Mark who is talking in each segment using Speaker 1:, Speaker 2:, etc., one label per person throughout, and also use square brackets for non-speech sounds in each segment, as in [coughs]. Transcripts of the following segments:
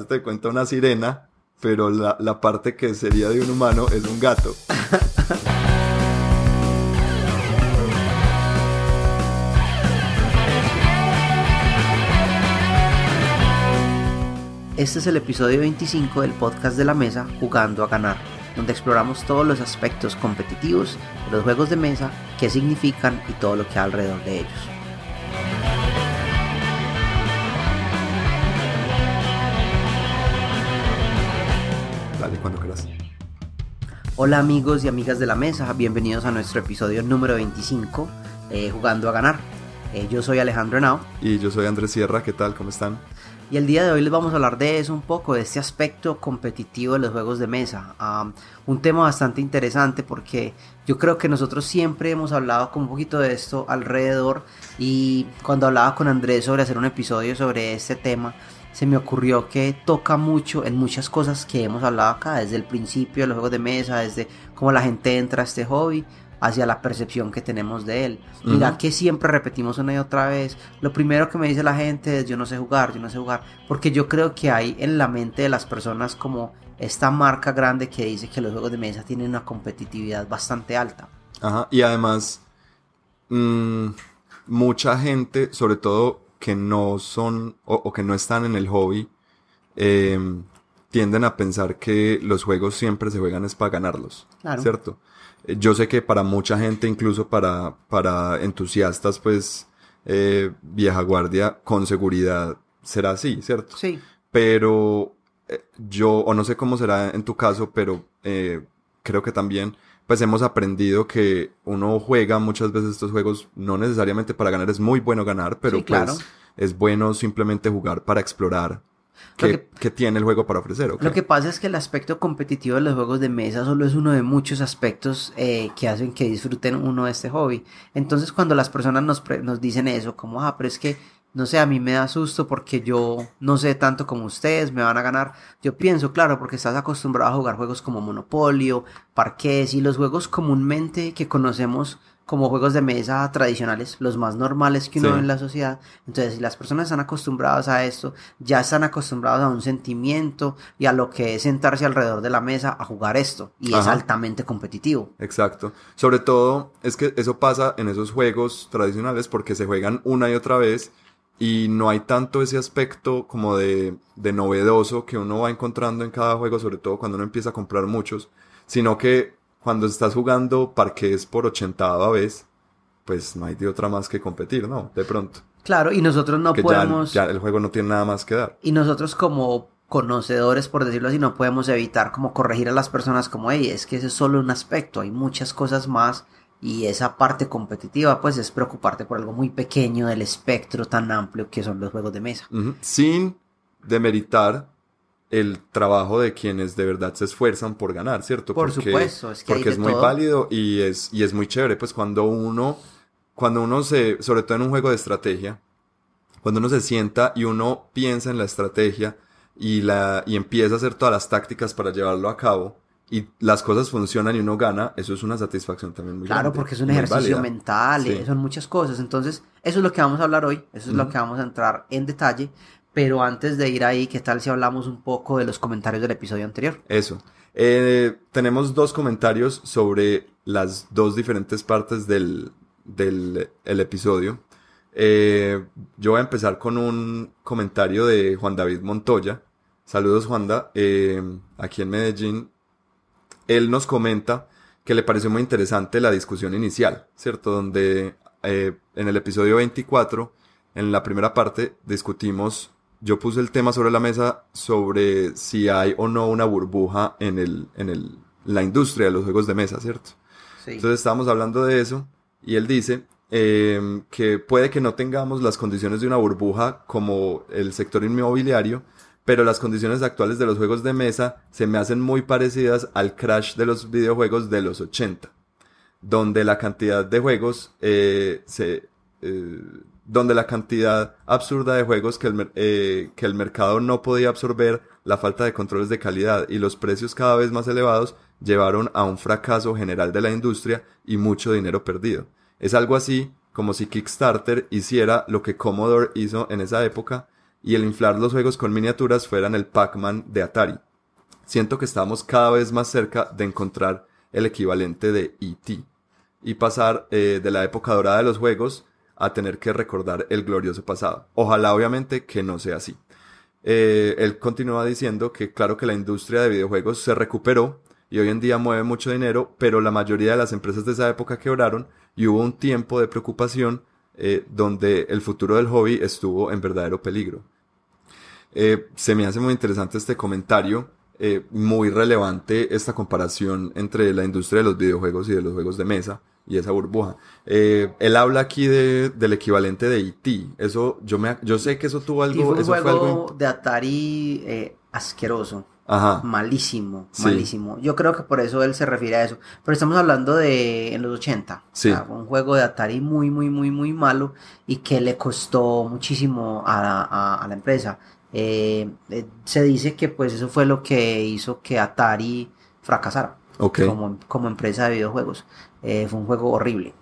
Speaker 1: hazte cuenta una sirena, pero la, la parte que sería de un humano es un gato.
Speaker 2: Este es el episodio 25 del podcast de la mesa Jugando a ganar, donde exploramos todos los aspectos competitivos de los juegos de mesa, qué significan y todo lo que hay alrededor de ellos. Hola amigos y amigas de la mesa, bienvenidos a nuestro episodio número 25, eh, Jugando a ganar. Eh, yo soy Alejandro Henao
Speaker 1: Y yo soy Andrés Sierra, ¿qué tal? ¿Cómo están?
Speaker 2: Y el día de hoy les vamos a hablar de eso un poco, de este aspecto competitivo de los juegos de mesa. Um, un tema bastante interesante porque yo creo que nosotros siempre hemos hablado con un poquito de esto alrededor y cuando hablaba con Andrés sobre hacer un episodio sobre este tema, se me ocurrió que toca mucho en muchas cosas que hemos hablado acá, desde el principio de los juegos de mesa, desde cómo la gente entra a este hobby, hacia la percepción que tenemos de él. Mira que siempre repetimos una y otra vez. Lo primero que me dice la gente es yo no sé jugar, yo no sé jugar. Porque yo creo que hay en la mente de las personas como esta marca grande que dice que los juegos de mesa tienen una competitividad bastante alta.
Speaker 1: Ajá, y además, mmm, mucha gente, sobre todo que no son o, o que no están en el hobby, eh, tienden a pensar que los juegos siempre se juegan es para ganarlos,
Speaker 2: Claro.
Speaker 1: ¿cierto? Eh, Yo sé que para mucha gente, incluso para, para entusiastas, pues, eh, vieja guardia, con seguridad será así, ¿cierto?
Speaker 2: Sí.
Speaker 1: Pero eh, yo, o no sé cómo será en tu caso, pero creo que también, pues hemos aprendido que uno juega muchas veces estos juegos no necesariamente para ganar, es muy bueno ganar, pero
Speaker 2: Sí, claro.
Speaker 1: pues es bueno simplemente jugar para explorar
Speaker 2: Lo
Speaker 1: qué,
Speaker 2: que-
Speaker 1: qué tiene el juego para ofrecer.
Speaker 2: Lo que pasa es que el aspecto competitivo de los juegos de mesa solo es uno de muchos aspectos eh, que hacen que disfruten uno de este hobby. Entonces cuando las personas nos, pre- nos dicen eso, como, ah, pero es que, no sé, a mí me da susto porque yo no sé tanto como ustedes, me van a ganar. Yo pienso, claro, porque estás acostumbrado a jugar juegos como Monopolio, Parqués y los juegos comúnmente que conocemos como juegos de mesa tradicionales, los más normales que uno
Speaker 1: Sí.
Speaker 2: ve en la sociedad. Entonces, si las personas están acostumbradas a esto, ya están acostumbrados a un sentimiento y a lo que es sentarse alrededor de la mesa a jugar esto. Y es altamente competitivo.
Speaker 1: Exacto. Sobre todo es que eso pasa en esos juegos tradicionales porque se juegan una y otra vez y no hay tanto ese aspecto como de, de novedoso que uno va encontrando en cada juego, sobre todo cuando uno empieza a comprar muchos, sino que cuando estás jugando parques por ochentava vez, pues no hay de otra más que competir, ¿no? De pronto.
Speaker 2: Claro, y nosotros no
Speaker 1: que ya-
Speaker 2: podemos...
Speaker 1: ya el juego no tiene nada más que dar.
Speaker 2: Y nosotros como conocedores, por decirlo así, no podemos evitar como corregir a las personas como, hey, es que ese es solo un aspecto, hay muchas cosas más y esa parte competitiva pues es preocuparte por algo muy pequeño del espectro tan amplio que son los juegos de mesa.
Speaker 1: Sin demeritar el trabajo de quienes de verdad se esfuerzan por ganar, ¿cierto?
Speaker 2: Por supuesto, es que
Speaker 1: porque es muy
Speaker 2: todo.
Speaker 1: válido y es, y es muy chévere, pues cuando uno, cuando uno se, sobre todo en un juego de estrategia, cuando uno se sienta y uno piensa en la estrategia y la, y empieza a hacer todas las tácticas para llevarlo a cabo y las cosas funcionan y uno gana, eso es una satisfacción también muy
Speaker 2: Claro,
Speaker 1: grande,
Speaker 2: porque es un ejercicio
Speaker 1: válida.
Speaker 2: mental,
Speaker 1: Sí.
Speaker 2: eh, son muchas cosas. Entonces, eso es lo que vamos a hablar hoy, eso es lo que vamos a entrar en detalle. Pero antes de ir ahí, ¿qué tal si hablamos un poco de los comentarios del episodio anterior?
Speaker 1: Eso. Eh, tenemos dos comentarios sobre las dos diferentes partes del, del el episodio. Eh, yo voy a empezar con un comentario de Juan David Montoya. Saludos, Juanda. Eh, aquí en Medellín. Él nos comenta que le pareció muy interesante la discusión inicial, ¿cierto? Donde eh, en el episodio 24, en la primera parte, discutimos, yo puse el tema sobre la mesa sobre si hay o no una burbuja en el, en el, la industria de los juegos de mesa, ¿cierto?
Speaker 2: Sí.
Speaker 1: Entonces estábamos hablando de eso y él dice eh, que puede que no tengamos las condiciones de una burbuja como el sector inmobiliario, pero las condiciones actuales de los juegos de mesa se me hacen muy parecidas al crash de los videojuegos de los 80, donde la cantidad de juegos eh, se... eh, donde la cantidad absurda de juegos que el, eh, que el mercado no podía absorber, la falta de controles de calidad y los precios cada vez más elevados llevaron a un fracaso general de la industria y mucho dinero perdido. Es algo así como si Kickstarter hiciera lo que Commodore hizo en esa época y el inflar los juegos con miniaturas fueran el Pac-Man de Atari. Siento que estamos cada vez más cerca de encontrar el equivalente de E.T. y pasar eh, de la época dorada de los juegos a tener que recordar el glorioso pasado. Ojalá obviamente que no sea así. Eh, él continúa diciendo que claro que la industria de videojuegos se recuperó y hoy en día mueve mucho dinero, pero la mayoría de las empresas de esa época quebraron y hubo un tiempo de preocupación eh, donde el futuro del hobby estuvo en verdadero peligro. Eh, se me hace muy interesante este comentario, eh, muy relevante esta comparación entre la industria de los videojuegos y de los juegos de mesa y esa burbuja. él habla aquí de, del equivalente de E.T. Eso, yo me, yo sé que eso tuvo algo,
Speaker 2: un
Speaker 1: eso
Speaker 2: juego
Speaker 1: fue algo
Speaker 2: de Atari asqueroso.
Speaker 1: Ajá.
Speaker 2: Malísimo,
Speaker 1: Sí.
Speaker 2: malísimo. Yo creo que por eso él se refiere a eso. Pero estamos hablando de en los 80.
Speaker 1: Sí.
Speaker 2: O sea, un juego de Atari muy, muy, muy, muy malo y que le costó muchísimo a, a- a la empresa. Eh, eh, se dice que pues eso fue lo que hizo que Atari fracasara
Speaker 1: Ok.
Speaker 2: como, como empresa de videojuegos. Eh, fue un juego horrible.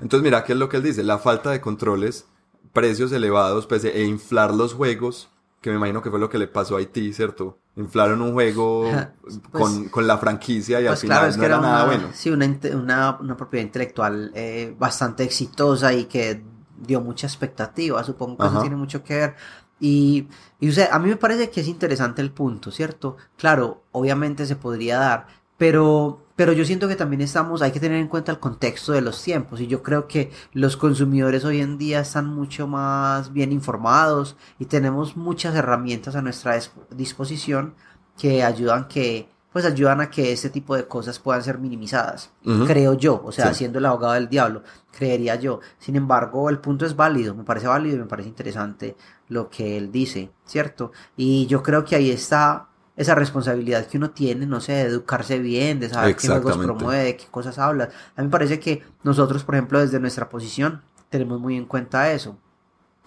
Speaker 1: Entonces, mira, ¿qué es lo que él dice? La falta de controles, precios elevados, pues, e inflar los juegos, que me imagino que fue lo que le pasó a Haití, ¿cierto? Inflaron un juego [laughs]
Speaker 2: Pues-
Speaker 1: con, con la franquicia y al
Speaker 2: Pues
Speaker 1: final
Speaker 2: claro, es
Speaker 1: no
Speaker 2: que
Speaker 1: era,
Speaker 2: era
Speaker 1: nada
Speaker 2: una,
Speaker 1: bueno.
Speaker 2: sí, una, una, una propiedad intelectual eh, bastante exitosa y que dio mucha expectativa, supongo que eso
Speaker 1: Ajá.
Speaker 2: tiene mucho que ver. Y, y o sea, a mí me parece que es interesante el punto, ¿cierto? Claro, obviamente se podría dar, pero, pero yo siento que también estamos, hay que tener en cuenta el contexto de los tiempos y yo creo que los consumidores hoy en día están mucho más bien informados y tenemos muchas herramientas a nuestra dis- disposición que ayudan que pues ayudan a que este tipo de cosas puedan ser minimizadas. Creo yo, o sea,
Speaker 1: Sí.
Speaker 2: siendo el abogado del diablo, creería yo. Sin embargo, el punto es válido, me parece válido y me parece interesante lo que él dice, ¿cierto? Y yo creo que ahí está esa responsabilidad que uno tiene, no sé, de educarse bien, de saber qué juegos promueve, de qué cosas habla. A mí me parece que nosotros, por ejemplo, desde nuestra posición, tenemos muy en cuenta eso.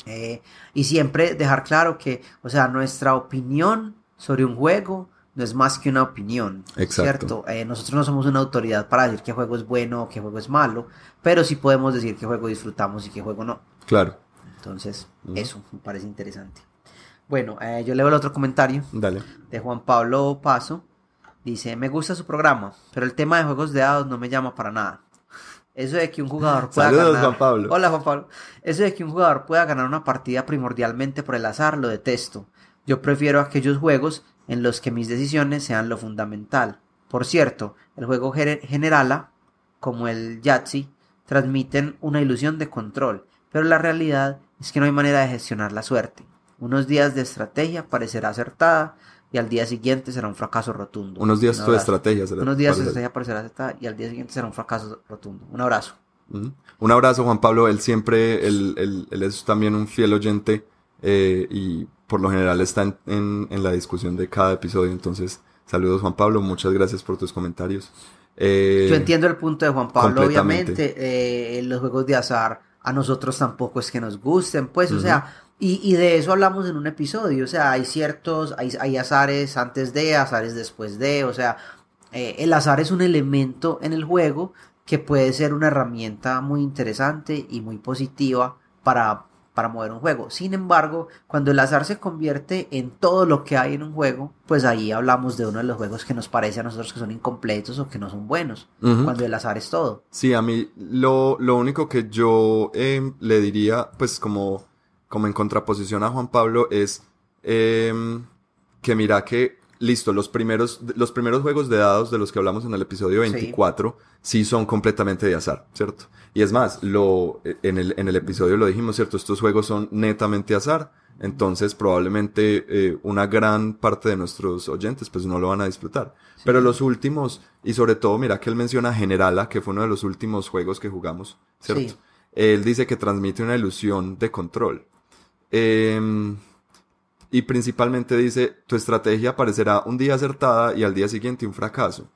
Speaker 2: Eh, y siempre dejar claro que, o sea, nuestra opinión sobre un juego no es más que una opinión,
Speaker 1: Exacto.
Speaker 2: ¿cierto? Eh, nosotros no somos una autoridad para decir qué juego es bueno o qué juego es malo, pero sí podemos decir qué juego disfrutamos y qué juego no.
Speaker 1: Claro,
Speaker 2: Entonces, eso me parece interesante. Bueno, eh, yo leo el otro comentario
Speaker 1: dale.
Speaker 2: de Juan Pablo Paso. Dice, me gusta su programa, pero el tema de juegos de dados no me llama para nada. Eso de que un jugador pueda
Speaker 1: Saludos,
Speaker 2: ganar...
Speaker 1: Juan Pablo.
Speaker 2: Hola, Juan Pablo. Eso de que un jugador pueda ganar una partida primordialmente por el azar, lo detesto. Yo prefiero aquellos juegos en los que mis decisiones sean lo fundamental. Por cierto, el juego gener- Generala, como el Yahtzee, transmiten una ilusión de control, pero la realidad es que no hay manera de gestionar la suerte. Unos días de estrategia parecerá acertada y al día siguiente será un fracaso rotundo.
Speaker 1: Unos días
Speaker 2: abrazo.
Speaker 1: estrategia. será-
Speaker 2: Unos días de estrategia parecerá acertada y al día siguiente será un fracaso rotundo. Un abrazo.
Speaker 1: Un abrazo, Juan Pablo. Él siempre, él, él- él es también un fiel oyente eh, y por lo general está en, en- en la discusión de cada episodio. Entonces, saludos, Juan Pablo. Muchas gracias por tus comentarios. Eh,
Speaker 2: Yo entiendo el punto de Juan Pablo, obviamente, eh, los juegos de azar a nosotros tampoco es que nos gusten, pues, o sea, y, y de eso hablamos en un episodio, o sea, hay ciertos, hay, hay azares antes de, azares después de, o sea, eh, el azar es un elemento en el juego que puede ser una herramienta muy interesante y muy positiva para, para mover un juego. Sin embargo, cuando el azar se convierte en todo lo que hay en un juego, pues ahí hablamos de uno de los juegos que nos parece a nosotros que son incompletos o que no son buenos. Cuando el azar es todo.
Speaker 1: Sí, a mí lo, lo único que yo eh, le diría, pues como, como en contraposición a Juan Pablo, es em, que mira que, listo, los primeros, los primeros juegos de dados de los que hablamos en el episodio
Speaker 2: Sí.
Speaker 1: 24 sí, son completamente de azar, ¿cierto? Y es más, lo, en, el, en el episodio lo dijimos, ¿cierto? Estos juegos son netamente azar. Entonces probablemente eh, una gran parte de nuestros oyentes pues no lo van a disfrutar. Pero los últimos, y sobre todo mira que él menciona Generala, que fue uno de los últimos juegos que jugamos, ¿cierto?
Speaker 2: Sí.
Speaker 1: Él dice que transmite una ilusión de control. Em, y principalmente dice, tu estrategia parecerá un día acertada y al día siguiente un fracaso.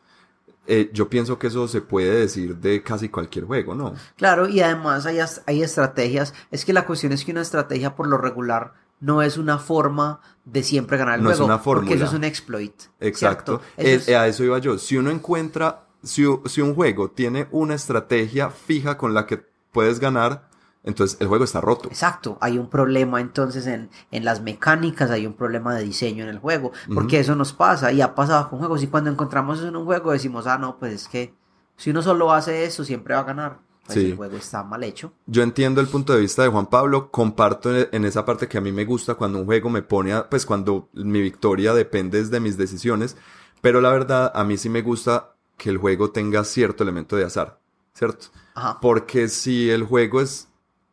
Speaker 1: Eh, yo pienso que eso se puede decir de casi cualquier juego, ¿no?
Speaker 2: Claro, y además hay, hay estrategias. Es que la cuestión es que una estrategia por lo regular no es una forma de siempre ganar el
Speaker 1: No es
Speaker 2: juego.
Speaker 1: una
Speaker 2: Porque eso
Speaker 1: fórmula.
Speaker 2: es un exploit.
Speaker 1: Exacto.
Speaker 2: Eso
Speaker 1: Eh,
Speaker 2: es-
Speaker 1: a eso iba yo. Si uno encuentra, si, si un juego tiene una estrategia fija con la que puedes ganar, entonces el juego está roto.
Speaker 2: Exacto, hay un problema entonces en, en las mecánicas, hay un problema de diseño en el juego, porque eso nos pasa y ha pasado con juegos y cuando encontramos eso en un juego decimos, ah, no, pues es que si uno solo hace eso siempre va a ganar. Pues
Speaker 1: Sí.
Speaker 2: el juego está mal hecho.
Speaker 1: Yo entiendo el punto de vista de Juan Pablo, comparto en en esa parte que a mí me gusta cuando un juego me pone, a- pues cuando mi victoria depende de mis decisiones, pero la verdad a mí sí me gusta que el juego tenga cierto elemento de azar, ¿cierto?
Speaker 2: Ajá.
Speaker 1: Porque si el juego es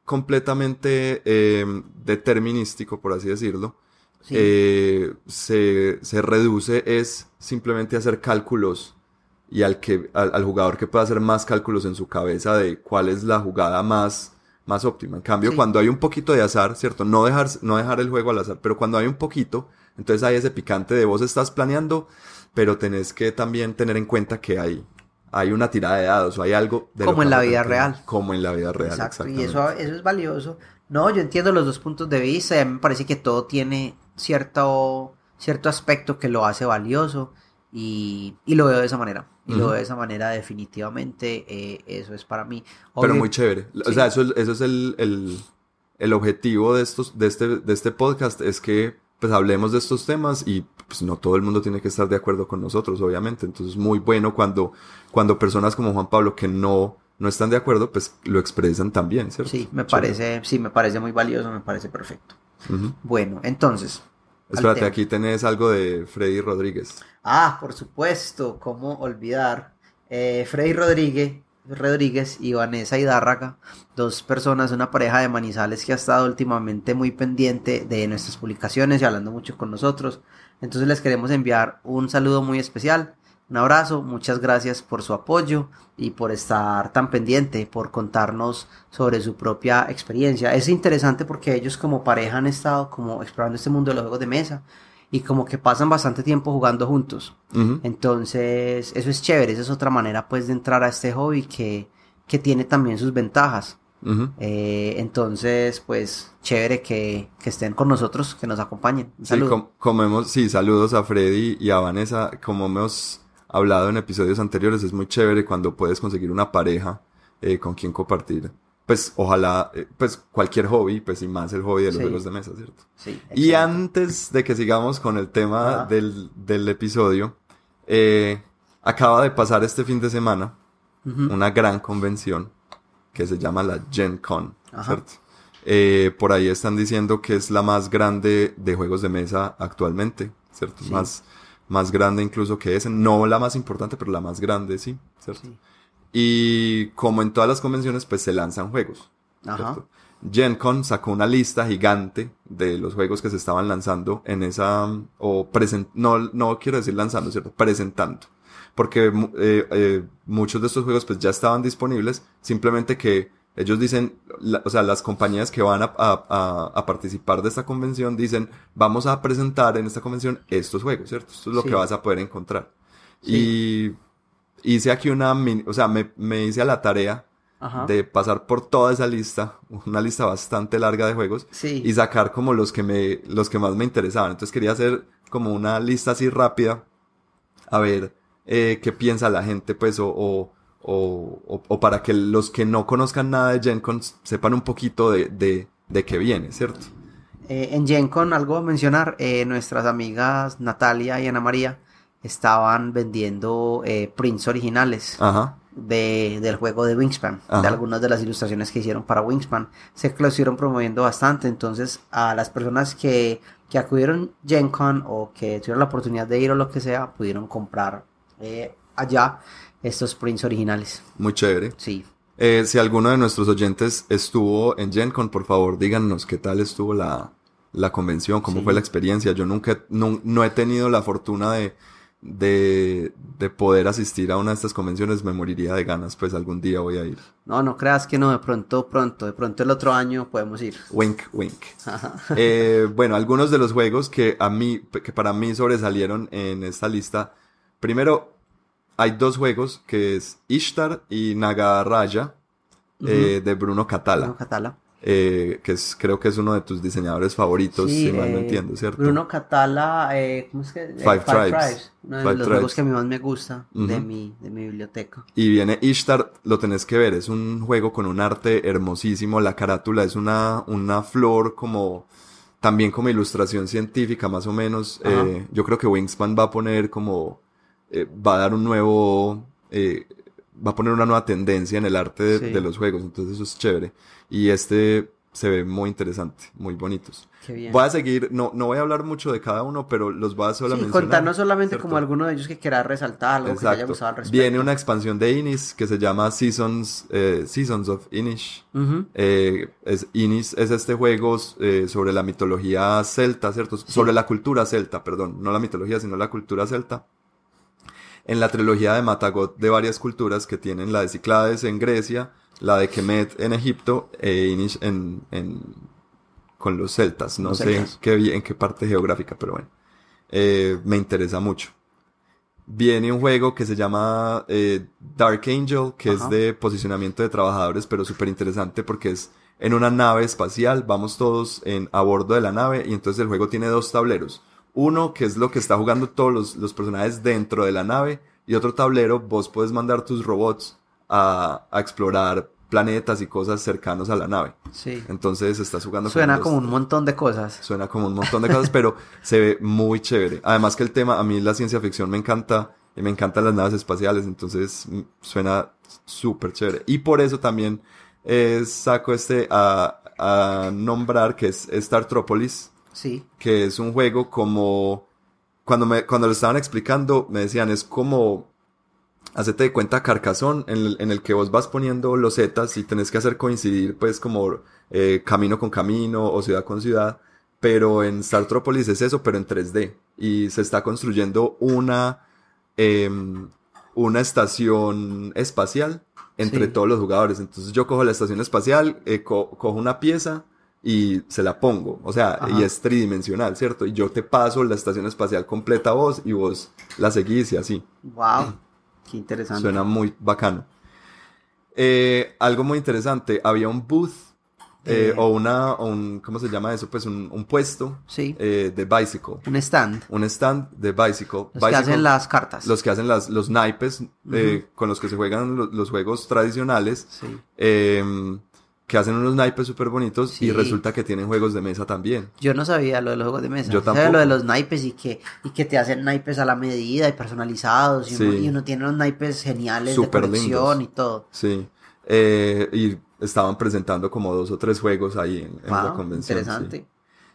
Speaker 1: completamente eh, determinístico, por así decirlo,
Speaker 2: Sí.
Speaker 1: eh, se, se reduce es simplemente hacer cálculos y al, que, al, al jugador que pueda hacer más cálculos en su cabeza de cuál es la jugada más, más óptima. En cambio,
Speaker 2: Sí.
Speaker 1: cuando hay un poquito de azar, ¿cierto? No dejar, no dejar el juego al azar, pero cuando hay un poquito, entonces hay ese picante de vos estás planeando, pero tenés que también tener en cuenta que hay, hay una tirada de dados o hay algo de
Speaker 2: Como en la vida real.
Speaker 1: Como en la vida real,
Speaker 2: Exacto, y eso, eso es valioso. No, yo entiendo los dos puntos de vista y a mí me parece que todo tiene cierto, cierto aspecto que lo hace valioso y, y lo veo de esa manera. Y lo veo de esa manera definitivamente, eh, eso es para mí.
Speaker 1: Pero muy chévere. O sea, eso, es- eso es el, el, el objetivo de estos, de este, de este podcast, es que pues hablemos de estos temas y pues no todo el mundo tiene que estar de acuerdo con nosotros, obviamente. Entonces es muy bueno cuando, cuando personas como Juan Pablo que no, no están de acuerdo, pues lo expresan también, ¿cierto?
Speaker 2: Sí, me parece, sí, me parece muy valioso, me parece perfecto. Bueno, entonces.
Speaker 1: Espérate, aquí tenés algo de Freddy Rodríguez.
Speaker 2: Ah, por supuesto, cómo olvidar. Eh, Freddy Rodríguez, Rodríguez y Vanessa Hidárraga, dos personas, una pareja de manizales que ha estado últimamente muy pendiente de nuestras publicaciones y hablando mucho con nosotros. Entonces les queremos enviar un saludo muy especial, un abrazo, muchas gracias por su apoyo y por estar tan pendiente, por contarnos sobre su propia experiencia. Es interesante porque ellos como pareja han estado como explorando este mundo de los juegos de mesa y como que pasan bastante tiempo jugando juntos. Entonces, eso es chévere, esa es otra manera pues de entrar a este hobby que, que tiene también sus ventajas. Eh, entonces, pues, chévere que, que estén con nosotros, que nos acompañen. Un
Speaker 1: Sí, com- como hemos- sí, saludos a Freddy y a Vanessa. Como hemos hablado en episodios anteriores, es muy chévere cuando puedes conseguir una pareja eh, con quien compartir. Pues ojalá, eh, pues cualquier hobby, pues y más el hobby de los
Speaker 2: Sí.
Speaker 1: juegos de mesa, ¿cierto?
Speaker 2: Sí,
Speaker 1: Y antes de que sigamos con el tema del, del episodio, acaba de pasar este fin de semana una gran convención que se llama la Gen Con. ¿cierto? Eh, por ahí están diciendo que es la más grande de juegos de mesa actualmente, ¿cierto?
Speaker 2: Sí.
Speaker 1: Más, más grande incluso que ese, no la más importante, pero la más grande, sí, ¿cierto?
Speaker 2: Sí.
Speaker 1: Y como en todas las convenciones, pues se lanzan juegos. Gen Con sacó una lista gigante de los juegos que se estaban lanzando en esa, o present, no, no quiero decir lanzando, ¿cierto? Presentando. Porque eh, eh, muchos de estos juegos pues ya estaban disponibles, simplemente que ellos dicen, la- o sea, las compañías que van a, a- a- participar de esta convención dicen, vamos a presentar en esta convención estos juegos, ¿cierto? Esto es lo
Speaker 2: Sí.
Speaker 1: que vas a poder encontrar. Y hice aquí una, mini- o sea, me, me hice a la tarea
Speaker 2: Ajá.
Speaker 1: de pasar por toda esa lista, una lista bastante larga de juegos,
Speaker 2: Sí.
Speaker 1: y sacar como los que me, los que más me interesaban. Entonces quería hacer como una lista así rápida, a ver eh, qué piensa la gente, pues, o, o, o, o- para que los que no conozcan nada de GenCon sepan un poquito de, de, de qué viene, ¿cierto?
Speaker 2: Eh, en Gen Con, algo a mencionar, eh, nuestras amigas Natalia y Ana María estaban vendiendo eh, prints originales.
Speaker 1: Ajá.
Speaker 2: de, del juego de Wingspan,
Speaker 1: Ajá.
Speaker 2: de algunas de las ilustraciones que hicieron para Wingspan. Que lo estuvieron promoviendo bastante, entonces a las personas que, que acudieron Gen Con o que tuvieron la oportunidad de ir o lo que sea, pudieron comprar eh, allá estos prints originales.
Speaker 1: Muy chévere.
Speaker 2: Sí.
Speaker 1: Eh, si alguno de nuestros oyentes estuvo en GenCon, por favor díganos qué tal estuvo la, la convención, cómo
Speaker 2: Sí.
Speaker 1: fue la experiencia. Yo nunca, no, no he tenido la fortuna de, de, de poder asistir a una de estas convenciones. Me moriría de ganas, pues algún día voy a ir.
Speaker 2: No, no creas que no, de pronto, pronto, de pronto el otro año podemos ir.
Speaker 1: Wink, wink. Eh, bueno, algunos de los juegos que a mí, que para mí sobresalieron en esta lista. Primero, hay dos juegos que es Ishtar y Nagaraya eh, de Bruno Catala.
Speaker 2: Bueno, Catala.
Speaker 1: eh, que es, creo que es uno de tus diseñadores favoritos,
Speaker 2: Sí,
Speaker 1: si mal no
Speaker 2: eh,
Speaker 1: entiendo, ¿cierto?
Speaker 2: Bruno Catala, eh, ¿cómo es que? Eh,
Speaker 1: Five Tribes.
Speaker 2: Uno de
Speaker 1: Five
Speaker 2: los
Speaker 1: Tribes.
Speaker 2: juegos que a mí más me gusta de, mi, de mi biblioteca.
Speaker 1: Y viene Ishtar, lo tenés que ver, es un juego con un arte hermosísimo, la carátula es una, una flor como, también como ilustración científica más o menos. Yo creo que Wingspan va a poner como, eh, va a dar un nuevo, eh, va a poner una nueva tendencia en el arte de,
Speaker 2: Sí.
Speaker 1: de los juegos, entonces eso es chévere. Y este se ve muy interesante, muy bonitos.
Speaker 2: Qué bien.
Speaker 1: Voy a seguir, no, no voy a hablar mucho de cada uno, pero los voy a solo
Speaker 2: Sí, contarnos solamente
Speaker 1: ¿cierto?
Speaker 2: como alguno de ellos que quiera resaltar, algo que te haya
Speaker 1: Exacto.
Speaker 2: gustado al respecto.
Speaker 1: Viene una expansión de Inis que se llama Seasons, eh, Seasons of Inish. Eh, es, Inis es este juego eh, sobre la mitología celta, ¿cierto? Sobre la cultura celta, perdón. No la mitología, sino la cultura celta. En la trilogía de Matagot de varias culturas que tienen la de Cíclades en Grecia, la de Kemet en Egipto e Inish en, en- con los celtas. No
Speaker 2: Los
Speaker 1: sé
Speaker 2: celtas.
Speaker 1: En, qué, en qué parte geográfica, pero bueno. Eh, me interesa mucho. Viene un juego que se llama eh, Dark Angel, que
Speaker 2: Ajá.
Speaker 1: es de posicionamiento de trabajadores, pero súper interesante porque es en una nave espacial, vamos todos en, a bordo de la nave y entonces el juego tiene dos tableros. Uno que es lo que está jugando todos los, los personajes dentro de la nave y otro tablero, vos puedes mandar tus robots a, a explorar planetas y cosas cercanos a la nave.
Speaker 2: Sí.
Speaker 1: Entonces estás jugando con
Speaker 2: Suena
Speaker 1: los-
Speaker 2: como un montón de cosas.
Speaker 1: Suena como un montón de cosas, pero [laughs] se ve muy chévere. Además que el tema, a mí la ciencia ficción me encanta y me encantan las naves espaciales, entonces mm, suena súper chévere. Y por eso también eh, saco este a, a nombrar que es Startropolis,
Speaker 2: Sí.
Speaker 1: que es un juego como cuando me cuando lo estaban explicando me decían es como hacete de cuenta Carcasón en el, en el que vos vas poniendo los zetas y tenés que hacer coincidir pues como eh, camino con camino o ciudad con ciudad pero en Startropolis es eso pero en 3D y se está construyendo una em, una estación espacial entre
Speaker 2: Sí.
Speaker 1: todos los jugadores entonces yo cojo la estación espacial eh, co- cojo una pieza y se la pongo, o sea,
Speaker 2: Ajá.
Speaker 1: y es tridimensional, ¿cierto? Y yo te paso la estación espacial completa a vos y vos la seguís y así.
Speaker 2: Wow. Qué interesante.
Speaker 1: Suena muy bacano. Eh, algo muy interesante, había un booth eh,
Speaker 2: Eh.
Speaker 1: o una, o un, ¿cómo se llama eso? Pues un, un puesto
Speaker 2: Sí.
Speaker 1: eh, de bicycle,
Speaker 2: Un stand.
Speaker 1: un stand de bicycle.
Speaker 2: Los que hacen las cartas.
Speaker 1: los que hacen las, los naipes eh, con los que se juegan lo- los juegos tradicionales.
Speaker 2: Sí.
Speaker 1: Que hacen unos naipes súper bonitos y resulta que tienen juegos de mesa también.
Speaker 2: Yo no sabía lo de los juegos de mesa.
Speaker 1: Yo
Speaker 2: Sabía
Speaker 1: tampoco.
Speaker 2: lo de los naipes y que, y que te hacen naipes a la medida y personalizados. Y, uno,
Speaker 1: Sí.
Speaker 2: y uno tiene unos naipes geniales
Speaker 1: Súper
Speaker 2: de colección
Speaker 1: lindos.
Speaker 2: y todo.
Speaker 1: Sí. Eh, y estaban presentando como dos o tres juegos ahí en, en la convención.
Speaker 2: interesante.
Speaker 1: sí.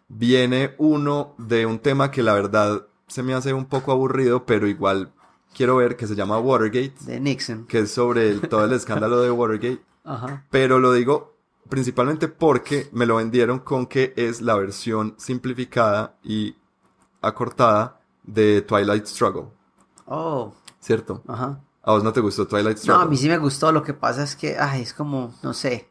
Speaker 1: Viene uno de un tema que la verdad se me hace un poco aburrido, pero igual quiero ver, que se llama Watergate,
Speaker 2: De Nixon.
Speaker 1: que es sobre el- todo el [laughs] escándalo de Watergate.
Speaker 2: Ajá.
Speaker 1: Pero lo digo principalmente porque me lo vendieron con que es la versión simplificada y acortada de Twilight Struggle,
Speaker 2: Oh,
Speaker 1: ¿cierto?
Speaker 2: ajá.
Speaker 1: ¿A vos no te gustó Twilight
Speaker 2: No,
Speaker 1: Struggle?
Speaker 2: a mí sí me gustó. Lo que pasa es que, ay, es como, no sé.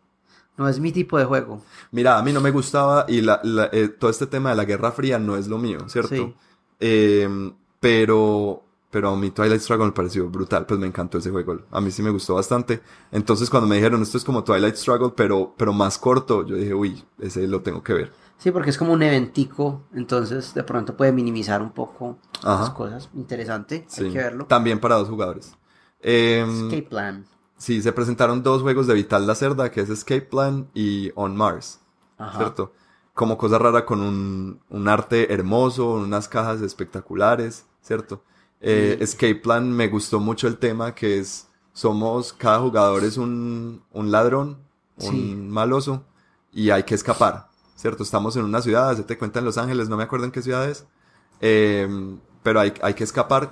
Speaker 2: No es mi tipo de juego.
Speaker 1: Mira, a mí no me gustaba y la, la- eh, todo este tema de la Guerra Fría no es lo mío, ¿cierto?
Speaker 2: Sí.
Speaker 1: Eh, pero, pero a mí Twilight Struggle me pareció brutal, pues me encantó ese juego. A mí sí me gustó bastante. Entonces cuando me dijeron esto es como Twilight Struggle, pero, pero más corto, yo dije, uy, ese lo tengo que ver.
Speaker 2: Sí, porque es como un eventico. Entonces, de pronto puede minimizar un poco
Speaker 1: Ajá.
Speaker 2: las cosas. Interesante.
Speaker 1: Sí.
Speaker 2: Hay que verlo.
Speaker 1: También para dos jugadores. Em,
Speaker 2: Escape Plan.
Speaker 1: sí, se presentaron dos juegos de Vital la Cerda, que es Escape Plan y On Mars.
Speaker 2: Ajá.
Speaker 1: ¿cierto? Como cosa rara con un, un arte hermoso, unas cajas espectaculares, ¿cierto? Eh. Escape Plan me gustó mucho el tema que es, somos, cada jugador es un, un ladrón, un
Speaker 2: Sí.
Speaker 1: maloso, y hay que escapar, ¿cierto? Estamos en una ciudad, se te cuenta en Los Ángeles, no me acuerdo en qué ciudad es, eh, pero hay, hay que escapar.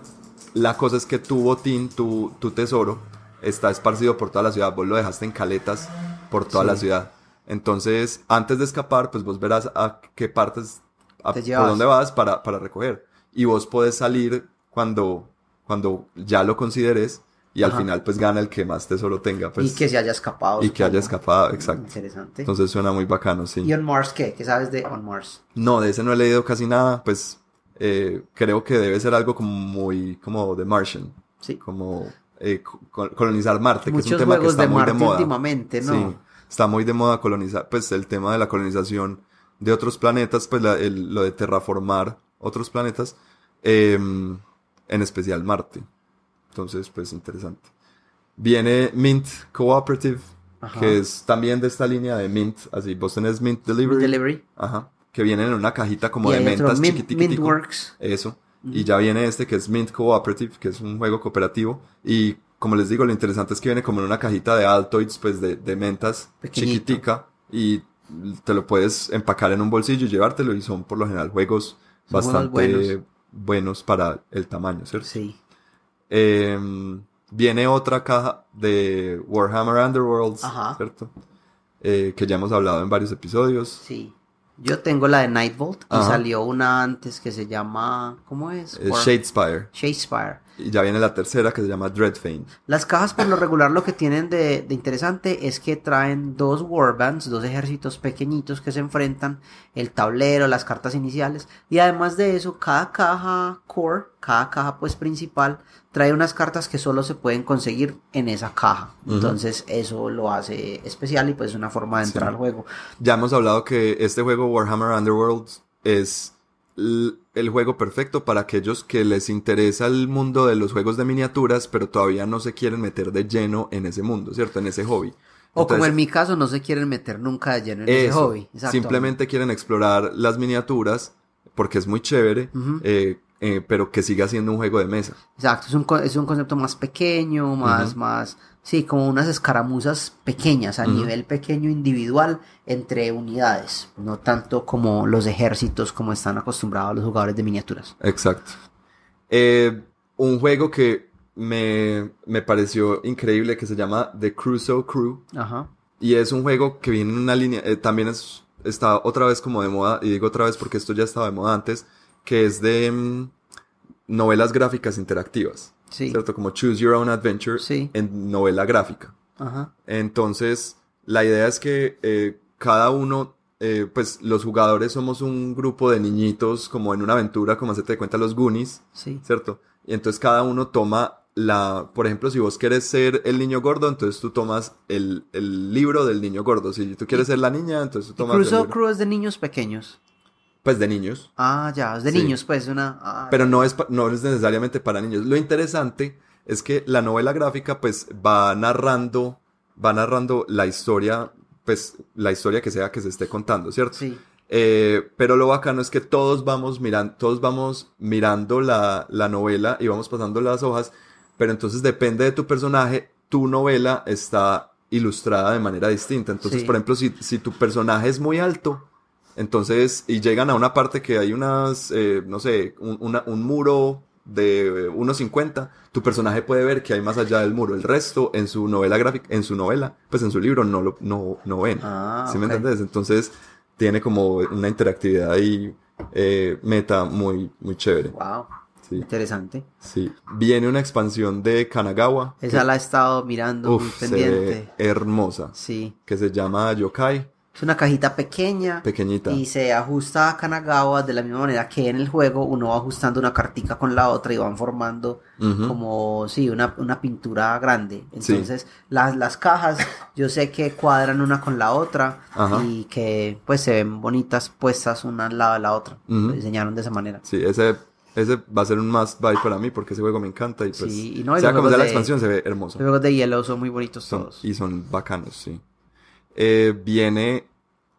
Speaker 1: La cosa es que tu botín, tu, tu tesoro, está esparcido por toda la ciudad, vos lo dejaste en caletas por toda
Speaker 2: Sí.
Speaker 1: la ciudad. Entonces, antes de escapar, pues vos verás a qué partes, a- por dónde vas para, para recoger. Y vos podés salir cuando, cuando ya lo consideres y al
Speaker 2: Ajá.
Speaker 1: final pues gana el que más tesoro tenga. Pues,
Speaker 2: y que se haya escapado.
Speaker 1: y que haya
Speaker 2: supongo.
Speaker 1: escapado, exacto.
Speaker 2: Interesante.
Speaker 1: Entonces suena muy bacano, sí.
Speaker 2: ¿Y On Mars qué? ¿Qué sabes de On Mars?
Speaker 1: No, de ese no he leído casi nada, pues eh, creo que debe ser algo como muy, como The Martian,
Speaker 2: Sí.
Speaker 1: como eh, co- colonizar Marte, que es un
Speaker 2: Muchos
Speaker 1: tema que está
Speaker 2: de
Speaker 1: muy
Speaker 2: Marte
Speaker 1: de moda.
Speaker 2: últimamente, ¿no?
Speaker 1: Sí, está muy de moda colonizar, pues el tema de la colonización de otros planetas, pues la- el- lo de terraformar otros planetas, em, en especial Marte. Entonces, pues interesante. Viene Mint Cooperative,
Speaker 2: Ajá.
Speaker 1: que es también de esta línea de Mint, así vos tenés Mint Delivery,
Speaker 2: Delivery.
Speaker 1: ajá, que vienen en una cajita como
Speaker 2: y
Speaker 1: de mentas
Speaker 2: Mint,
Speaker 1: chiquitiquitico.
Speaker 2: Mintworks.
Speaker 1: Eso. Y ya viene este que es Mint Cooperative, que es un juego cooperativo. Y como les digo, lo interesante es que viene como en una cajita de Altoids, pues de, de mentas
Speaker 2: Pequeñito.
Speaker 1: chiquitica. Y te lo puedes empacar en un bolsillo y llevártelo. Y son por lo general juegos
Speaker 2: Son juegos
Speaker 1: bastante
Speaker 2: buenos.
Speaker 1: para el tamaño, ¿cierto?
Speaker 2: Sí.
Speaker 1: Eh, viene otra caja de Warhammer Underworlds,
Speaker 2: Ajá.
Speaker 1: ¿cierto? Eh, que ya hemos hablado en varios episodios.
Speaker 2: Sí. Yo tengo la de Nightvolt y
Speaker 1: Ajá.
Speaker 2: salió una antes que se llama. ¿Cómo es?
Speaker 1: Eh, Shadespire.
Speaker 2: Shadespire.
Speaker 1: Y ya viene la tercera que se llama Dreadfane.
Speaker 2: Las cajas por lo regular lo que tienen de, de interesante es que traen dos warbands, dos ejércitos pequeñitos que se enfrentan, el tablero, las cartas iniciales y además de eso cada caja core, cada caja pues principal trae unas cartas que solo se pueden conseguir en esa caja. Entonces eso lo hace especial y pues es una forma de entrar
Speaker 1: Sí.
Speaker 2: al juego.
Speaker 1: Ya hemos hablado que este juego Warhammer Underworld es el juego perfecto para aquellos que les interesa el mundo de los juegos de miniaturas, pero todavía no se quieren meter de lleno en ese mundo, ¿cierto? En ese hobby.
Speaker 2: O como en mi caso no se quieren meter nunca de lleno en ese hobby. Exacto.
Speaker 1: simplemente quieren explorar las miniaturas porque es muy chévere, eh, eh, pero que siga siendo un juego de mesa.
Speaker 2: Exacto, es un, es un concepto más pequeño, más, más, sí, como unas escaramuzas pequeñas, a nivel pequeño individual entre unidades, no tanto como los ejércitos como están acostumbrados los jugadores de miniaturas.
Speaker 1: Exacto. Eh, un juego que me, me pareció increíble que se llama The Crusoe Crew.
Speaker 2: Ajá.
Speaker 1: Y es un juego que viene en una línea, eh, también es, está otra vez como de moda, y digo otra vez porque esto ya estaba de moda antes, que es de mm, novelas gráficas interactivas.
Speaker 2: Sí.
Speaker 1: ¿Cierto? Como Choose Your Own Adventure
Speaker 2: Sí.
Speaker 1: en novela gráfica.
Speaker 2: Ajá.
Speaker 1: Entonces, la idea es que eh, cada uno, eh, pues los jugadores somos un grupo de niñitos como en una aventura, como se te cuenta los Goonies,
Speaker 2: Sí.
Speaker 1: ¿cierto? Y entonces cada uno toma la, por ejemplo, si vos quieres ser el niño gordo, entonces tú tomas el, el libro del niño gordo. Si tú quieres ser la niña, entonces tú tomas el
Speaker 2: Crusoe
Speaker 1: libro,
Speaker 2: es de niños pequeños.
Speaker 1: Pues de niños.
Speaker 2: Ah, ya, es de
Speaker 1: Sí.
Speaker 2: niños, pues una. ah,
Speaker 1: Pero no es, no es necesariamente para niños. Lo interesante es que la novela gráfica pues va narrando, va narrando la historia, pues la historia que sea que se esté contando, ¿cierto?
Speaker 2: Sí.
Speaker 1: Eh, pero lo bacano es que todos vamos mirando, todos vamos mirando la, la novela y vamos pasando las hojas, pero entonces depende de tu personaje, tu novela está ilustrada de manera distinta. Entonces,
Speaker 2: Sí.
Speaker 1: por ejemplo, si, si tu personaje es muy alto, entonces, y llegan a una parte que hay unas, eh, no sé, un, una- un muro de 1.50, tu personaje puede ver que hay más allá del muro. El resto, en su novela gráfica, en su novela, pues en su libro no lo, no, no ven.
Speaker 2: Ah,
Speaker 1: ¿Sí me
Speaker 2: ok.
Speaker 1: entiendes? Entonces, tiene como una interactividad ahí, eh, meta muy, muy chévere.
Speaker 2: Wow.
Speaker 1: Sí,
Speaker 2: Interesante.
Speaker 1: sí. Viene una expansión de Kanagawa.
Speaker 2: Esa la he estado mirando muy
Speaker 1: Uf,
Speaker 2: pendiente.
Speaker 1: hermosa.
Speaker 2: Sí.
Speaker 1: Que se llama Yokai.
Speaker 2: Es una cajita pequeña.
Speaker 1: Pequeñita.
Speaker 2: Y se ajusta a Kanagawa de la misma manera que en el juego uno va ajustando una cartica con la otra y van formando como, sí, una, una pintura grande. Entonces, las, las cajas yo sé que cuadran una con la otra
Speaker 1: Ajá.
Speaker 2: y que pues se ven bonitas puestas una al lado de la otra. Lo diseñaron de esa manera.
Speaker 1: Sí, ese, ese va a ser un must buy para mí porque ese juego me encanta y pues,
Speaker 2: Sí, y no, y
Speaker 1: sea como la expansión, se ve hermoso.
Speaker 2: Los juegos de hielo son muy bonitos
Speaker 1: Son-
Speaker 2: todos.
Speaker 1: y son bacanos, sí. Eh, viene,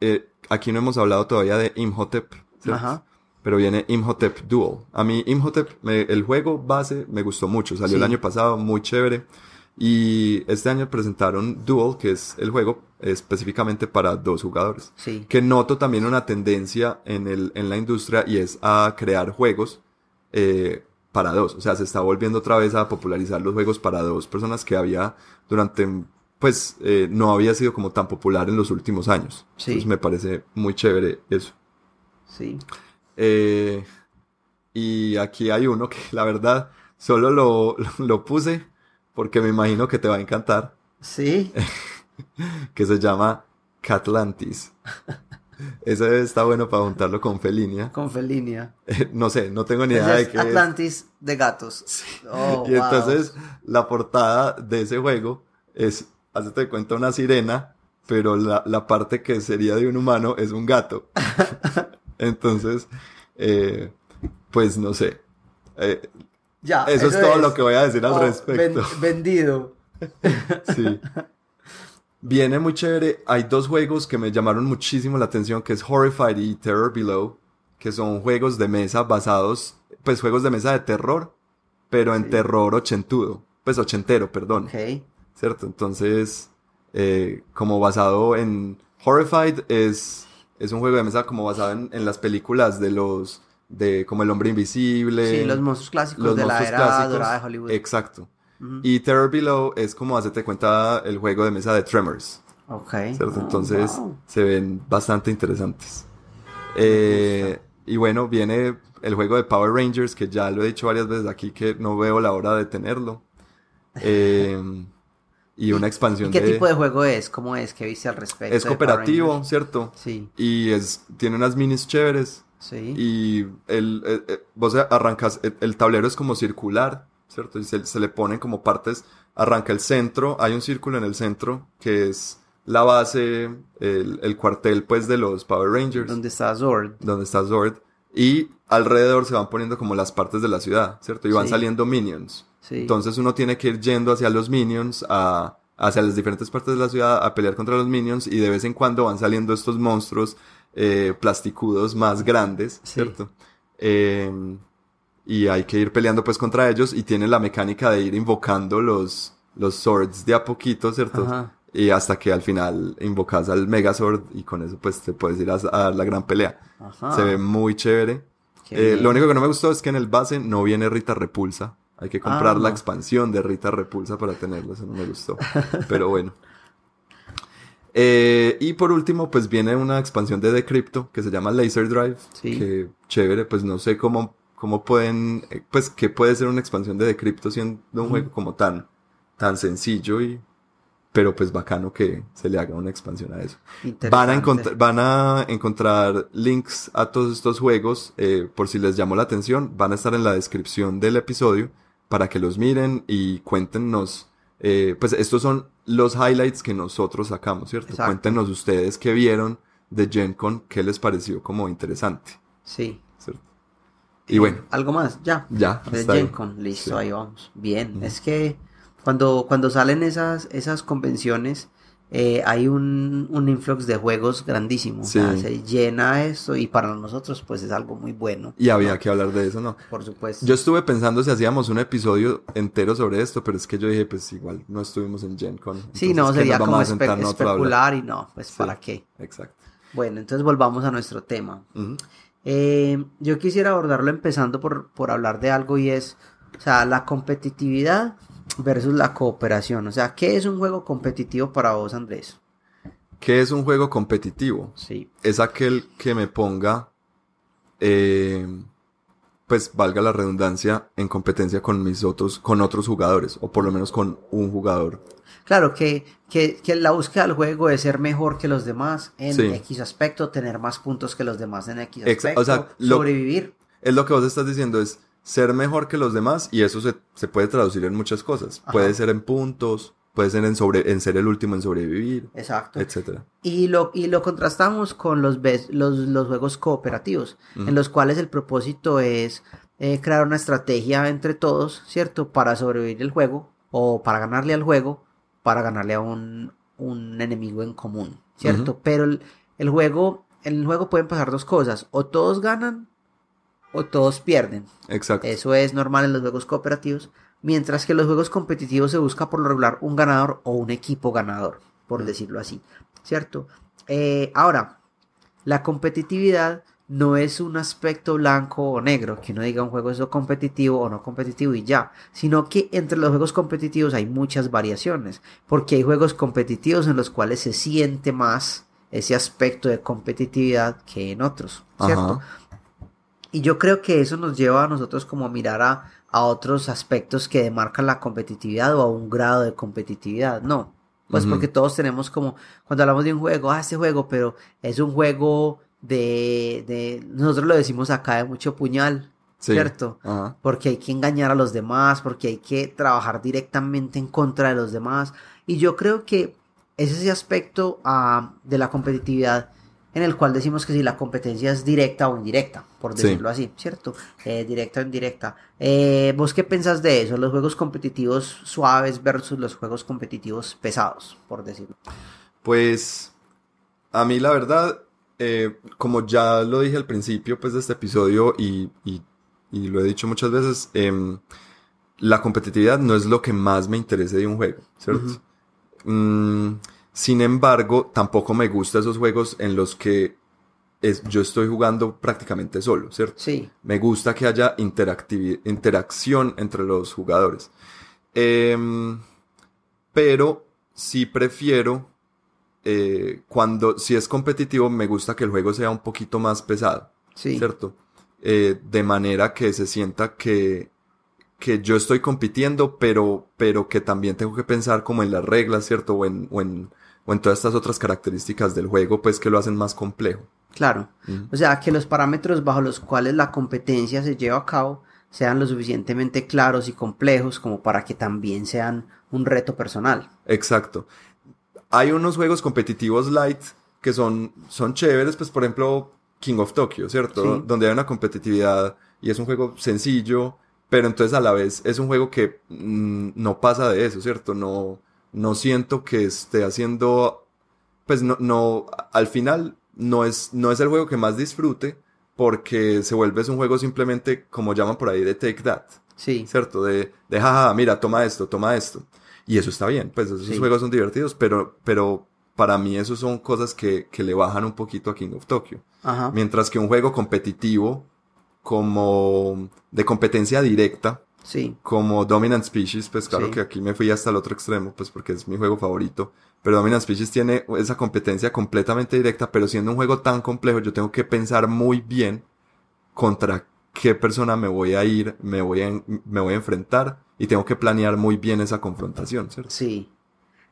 Speaker 1: eh, aquí no hemos hablado todavía de Imhotep.
Speaker 2: Ajá.
Speaker 1: pero viene Imhotep Duel. A mí Imhotep, me- el juego base me gustó mucho, salió el año pasado, muy chévere. Y este año presentaron Duel, que es el juego específicamente para dos jugadores.
Speaker 2: Sí.
Speaker 1: Que noto también una tendencia en, el, en la industria y es a crear juegos eh, para dos. O sea, se está volviendo otra vez a popularizar los juegos para dos personas que había durante, pues, eh, no había sido como tan popular en los últimos años.
Speaker 2: Sí.
Speaker 1: Entonces me parece muy chévere eso.
Speaker 2: Sí.
Speaker 1: Eh, y aquí hay uno que la verdad solo lo, [laughs] lo puse porque me imagino que te va a encantar,
Speaker 2: Sí. [laughs]
Speaker 1: que se llama Catlantis. [laughs] Ese está bueno para juntarlo con Felinia.
Speaker 2: Con Felinia.
Speaker 1: no sé, no tengo ni idea de qué es.
Speaker 2: Atlantis de gatos. Oh,
Speaker 1: y
Speaker 2: wow.
Speaker 1: entonces la portada de ese juego es, hazte de cuenta, una sirena pero la, la parte que sería de un humano es un gato. [laughs] Entonces, eh, pues no sé. Eh,
Speaker 2: Ya.
Speaker 1: eso, es todo lo que voy a decir al
Speaker 2: Oh,
Speaker 1: respecto.
Speaker 2: ven- vendido. [laughs]
Speaker 1: Sí. Viene muy chévere. Hay dos juegos que me llamaron muchísimo la atención, que es Horrified y Terror Below, que son juegos de mesa basados, pues juegos de mesa de terror, pero en
Speaker 2: Sí.
Speaker 1: terror ochentudo, pues ochentero, perdón,
Speaker 2: Ok.
Speaker 1: ¿Cierto? Entonces, eh, como basado en Horrified es, es un juego de mesa como basado en, en las películas de los, de como El Hombre Invisible.
Speaker 2: Sí, los monstruos clásicos
Speaker 1: los
Speaker 2: de la
Speaker 1: monstruos
Speaker 2: era
Speaker 1: clásicos.
Speaker 2: dorada de Hollywood.
Speaker 1: Exacto. Y Terror Below es como hacerte cuenta el juego de mesa de Tremors,
Speaker 2: Ok.
Speaker 1: ¿cierto? Entonces
Speaker 2: wow.
Speaker 1: se ven bastante interesantes. Eh, y bueno, viene el juego de Power Rangers, que ya lo he dicho varias veces aquí, que no veo la hora de tenerlo. [laughs] Eh, y una expansión
Speaker 2: ¿Y qué
Speaker 1: de...
Speaker 2: tipo de juego es? ¿Cómo es? ¿Qué viste al respecto?
Speaker 1: Es cooperativo? ¿cierto?
Speaker 2: Sí,
Speaker 1: Y es, tiene unas minis chéveres.
Speaker 2: sí.
Speaker 1: Y el, el- el- vos arrancas, el, el tablero es como circular, ¿cierto? Y se, se le ponen como partes, arranca el centro, hay un círculo en el centro que es la base, el, el cuartel pues de los Power Rangers,
Speaker 2: ¿Dónde está Zord?
Speaker 1: donde está Zord, y alrededor se van poniendo como las partes de la ciudad, ¿cierto? Y van
Speaker 2: Sí.
Speaker 1: saliendo minions.
Speaker 2: Sí.
Speaker 1: Entonces uno tiene que ir yendo hacia los minions, a, hacia las diferentes partes de la ciudad, a pelear contra los minions, y de vez en cuando van saliendo estos monstruos eh, plasticudos más grandes,
Speaker 2: Sí.
Speaker 1: ¿cierto? Eh, y hay que ir peleando pues contra ellos, y tiene la mecánica de ir invocando los, los swords de a poquito, ¿cierto?
Speaker 2: Ajá.
Speaker 1: Y hasta que al final invocas al Megazord, y con eso pues te puedes ir a, a la gran pelea.
Speaker 2: Ajá.
Speaker 1: Se ve muy chévere. Eh, lo único que no me gustó es que en el base no viene Rita Repulsa. Hay que comprar
Speaker 2: Ah.
Speaker 1: la expansión de Rita Repulsa para tenerlo, eso no me gustó. [laughs] Pero bueno. Eh, y por último, pues viene una expansión de The Crypto que se llama Laser Drive.
Speaker 2: Sí.
Speaker 1: Que chévere, pues no sé cómo, cómo pueden, eh, pues qué puede ser una expansión de The Crypto siendo un juego como tan, tan sencillo y, pero pues bacano que se le haga una expansión a eso. Van a, van a encontrar links a todos estos juegos, eh, por si les llamó la atención, van a estar en la descripción del episodio para que los miren y cuéntenos, eh, pues estos son los highlights que nosotros sacamos, ¿cierto?
Speaker 2: Exacto.
Speaker 1: Cuéntenos ustedes qué vieron de Gen Con, qué les pareció como interesante,
Speaker 2: Sí.
Speaker 1: ¿cierto? Y bueno,
Speaker 2: ¿Algo más? Ya.
Speaker 1: ya,
Speaker 2: De. Gen Con, listo,
Speaker 1: Sí.
Speaker 2: ahí vamos. Bien, es que cuando, cuando salen esas, esas convenciones eh, hay un, un influx de juegos grandísimo. O sea,
Speaker 1: Sí.
Speaker 2: se llena esto y para nosotros pues es algo muy bueno.
Speaker 1: Y había que hablar de eso, ¿no?
Speaker 2: Por supuesto.
Speaker 1: Yo estuve pensando si hacíamos un episodio entero sobre esto, pero es que yo dije, pues igual no estuvimos en Gen Con.
Speaker 2: sí, no,
Speaker 1: ¿qué
Speaker 2: sería como espe- especular y no, pues
Speaker 1: Sí.
Speaker 2: para qué.
Speaker 1: Exacto.
Speaker 2: Bueno, entonces volvamos a nuestro tema. Eh, yo quisiera abordarlo empezando por, por hablar de algo y es, o sea, la competitividad versus la cooperación. O sea, ¿qué es un juego competitivo para vos, Andrés?
Speaker 1: ¿Qué es un juego competitivo?
Speaker 2: Sí.
Speaker 1: Es aquel que me ponga, eh, pues valga la redundancia, en competencia con mis otros, con otros jugadores, o por lo menos con un jugador.
Speaker 2: Claro, que, que, que la búsqueda del juego es ser mejor que los demás en
Speaker 1: Sí.
Speaker 2: X aspecto, tener más puntos que los demás en X aspecto,
Speaker 1: o sea, lo-
Speaker 2: sobrevivir.
Speaker 1: Es lo que vos estás diciendo, es ser mejor que los demás, y eso se, se puede traducir en muchas cosas.
Speaker 2: Ajá.
Speaker 1: Puede ser en puntos, puede ser en, sobre, en ser el último en sobrevivir,
Speaker 2: Exacto.
Speaker 1: etcétera.
Speaker 2: Y lo, y lo contrastamos con los, los, los juegos cooperativos, en los cuales el propósito es eh, crear una estrategia entre todos, ¿cierto? Para sobrevivir el juego o para ganarle al juego, para ganarle a un, un enemigo en común, ¿cierto? Pero el, el juego, en el juego pueden pasar dos cosas, o todos ganan o todos pierden.
Speaker 1: Exacto.
Speaker 2: Eso es normal en los juegos cooperativos, mientras que en los juegos competitivos se busca por lo regular un ganador o un equipo ganador, por
Speaker 1: Mm.
Speaker 2: decirlo así, ¿cierto? Eh, ahora, la competitividad no es un aspecto blanco o negro, que uno diga un juego es competitivo o no competitivo y ya, sino que entre los juegos competitivos hay muchas variaciones, porque hay juegos competitivos en los cuales se siente más ese aspecto de competitividad que en otros, ¿cierto?
Speaker 1: Ajá.
Speaker 2: Y yo creo que eso nos lleva a nosotros como a mirar a, a otros aspectos que demarcan la competitividad o a un grado de competitividad. No, pues porque todos tenemos como, cuando hablamos de un juego, ah, este juego, pero es un juego de, de, nosotros lo decimos acá de mucho puñal,
Speaker 1: Sí.
Speaker 2: ¿cierto? Porque hay que engañar a los demás, porque hay que trabajar directamente en contra de los demás. Y yo creo que es ese aspecto ah, de la competitividad en el cual decimos que si la competencia es directa o indirecta, por decirlo así, ¿cierto? Eh, directa o indirecta. Eh, ¿Vos qué pensás de eso? Los juegos competitivos suaves versus los juegos competitivos pesados, por decirlo.
Speaker 1: Pues a mí la verdad, eh, como ya lo dije al principio pues, de este episodio y, y, lo he dicho muchas veces, em, la competitividad no es lo que más me interesa de un juego, ¿cierto? Sin embargo, tampoco me gustan esos juegos en los que es, yo estoy jugando prácticamente solo, ¿cierto?
Speaker 2: Sí.
Speaker 1: Me gusta que haya interacción entre los jugadores. Em, pero sí prefiero, eh, cuando, si es competitivo, me gusta que el juego sea un poquito más pesado, sí. ¿cierto? Eh, de manera que se sienta que, que yo estoy compitiendo, pero, pero que también tengo que pensar como en las reglas, ¿cierto? O en, o en, o en todas estas otras características del juego, pues que lo hacen más complejo.
Speaker 2: Claro. O sea, que los parámetros bajo los cuales la competencia se lleva a cabo sean lo suficientemente claros y complejos como para que también sean un reto personal.
Speaker 1: Exacto. Hay unos juegos competitivos light que son, son chéveres, pues por ejemplo King of Tokyo, ¿cierto? Donde hay una competitividad y es un juego sencillo, pero entonces a la vez es un juego que mm, no pasa de eso, ¿cierto? No, no siento que esté haciendo, pues no, no, al final no es, no es el juego que más disfrute porque se vuelve es un juego simplemente, como llaman por ahí, de take that.
Speaker 2: Sí.
Speaker 1: ¿Cierto? De, de jaja, mira, toma esto, toma esto. Y eso está bien, pues esos juegos son divertidos, pero, pero para mí eso son cosas que, que le bajan un poquito a King of Tokyo. Ajá. Mientras que un juego competitivo, como de competencia directa,
Speaker 2: Sí.
Speaker 1: Como Dominant Species, pues claro que aquí me fui hasta el otro extremo, pues porque es mi juego favorito. Pero Dominant Species tiene esa competencia completamente directa, pero siendo un juego tan complejo, yo tengo que pensar muy bien contra qué persona me voy a ir, me voy a, me voy a enfrentar y tengo que planear muy bien esa confrontación, ¿cierto?
Speaker 2: Sí.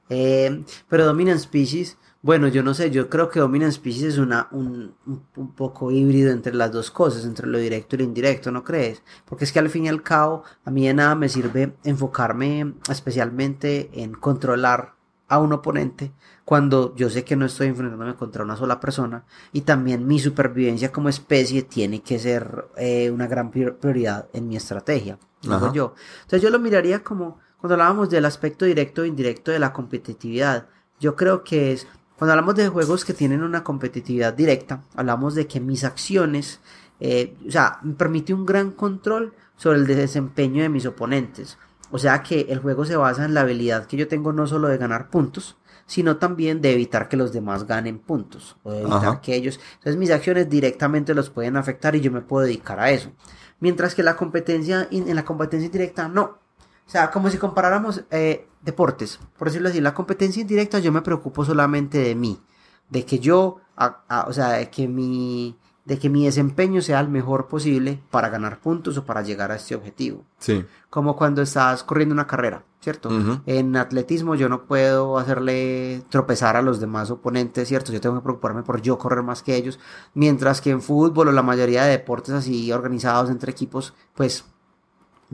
Speaker 2: Eh, pero Dominant Species bueno, yo no sé, yo creo que Dominant Species es una, un, un, poco híbrido entre las dos cosas, entre lo directo y lo indirecto, ¿no crees? Porque es que al fin y al cabo, a mí de nada me sirve enfocarme especialmente en controlar a un oponente cuando yo sé que no estoy enfrentándome contra una sola persona y también mi supervivencia como especie tiene que ser eh, una gran prioridad en mi estrategia, digo yo. Entonces yo lo miraría como cuando hablábamos del aspecto directo e indirecto de la competitividad. Yo creo que es cuando hablamos de juegos que tienen una competitividad directa, hablamos de que mis acciones, eh, o sea, me permite un gran control sobre el desempeño de mis oponentes. O sea que el juego se basa en la habilidad que yo tengo no solo de ganar puntos, sino también de evitar que los demás ganen puntos o de evitar que ellos. Entonces mis acciones directamente los pueden afectar y yo me puedo dedicar a eso. Mientras que la competencia en la competencia indirecta no. O sea, como si comparáramos eh, deportes, por decirlo así, la competencia indirecta yo me preocupo solamente de mí, de que yo, o sea, de que mi, de que mi desempeño sea el mejor posible para ganar puntos o para llegar a este objetivo.
Speaker 1: Sí.
Speaker 2: Como cuando estás corriendo una carrera, ¿cierto? En atletismo yo no puedo hacerle tropezar a los demás oponentes, ¿cierto? Yo tengo que preocuparme por yo correr más que ellos, mientras que en fútbol o la mayoría de deportes así organizados entre equipos, pues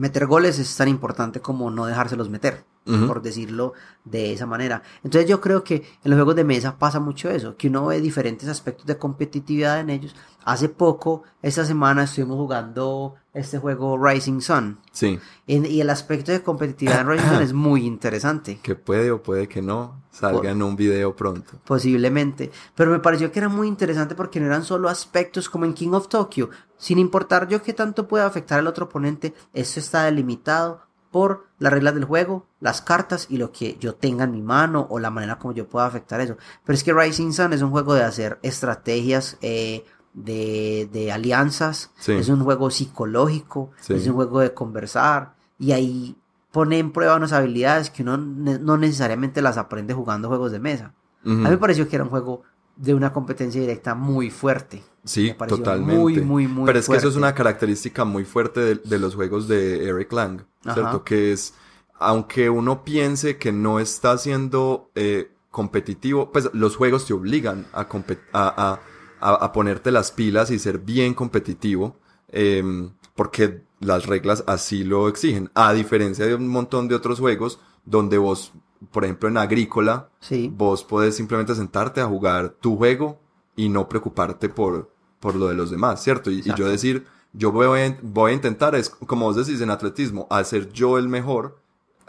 Speaker 2: meter goles es tan importante como no dejárselos meter, por decirlo de esa manera. Entonces yo creo que en los juegos de mesa pasa mucho eso, que uno ve diferentes aspectos de competitividad en ellos. Hace poco, esta semana estuvimos jugando este juego Rising Sun.
Speaker 1: Sí.
Speaker 2: y el aspecto de competitividad en Rising Sun es [coughs] muy interesante.
Speaker 1: Que puede o puede que no salga en un video pronto.
Speaker 2: Posiblemente. Pero me pareció que era muy interesante porque no eran solo aspectos como en King of Tokyo. Sin importar yo qué tanto pueda afectar al otro oponente, esto está delimitado por las reglas del juego, las cartas y lo que yo tenga en mi mano o la manera como yo pueda afectar eso. Pero es que Rising Sun es un juego de hacer estrategias eh, de, de, alianzas, es un juego psicológico, es un juego de conversar y ahí pone en prueba unas habilidades que uno no necesariamente las aprende jugando juegos de mesa. A mí me pareció que era un juego de una competencia directa muy fuerte.
Speaker 1: Sí, totalmente.
Speaker 2: Muy, muy, muy
Speaker 1: Pero es que eso es una característica muy fuerte de, los juegos de Eric Lang, ¿cierto? Que es, aunque uno piense que no está siendo eh, competitivo, pues los juegos te obligan a, a, a, a, ponerte las pilas y ser bien competitivo, em, porque las reglas así lo exigen. A diferencia de un montón de otros juegos donde vos por ejemplo, en agrícola,
Speaker 2: Sí.
Speaker 1: vos podés simplemente sentarte a jugar tu juego y no preocuparte por, por lo de los demás, ¿cierto? Y, yo decir, yo voy a, voy a intentar, es como vos decís en atletismo, hacer yo el mejor,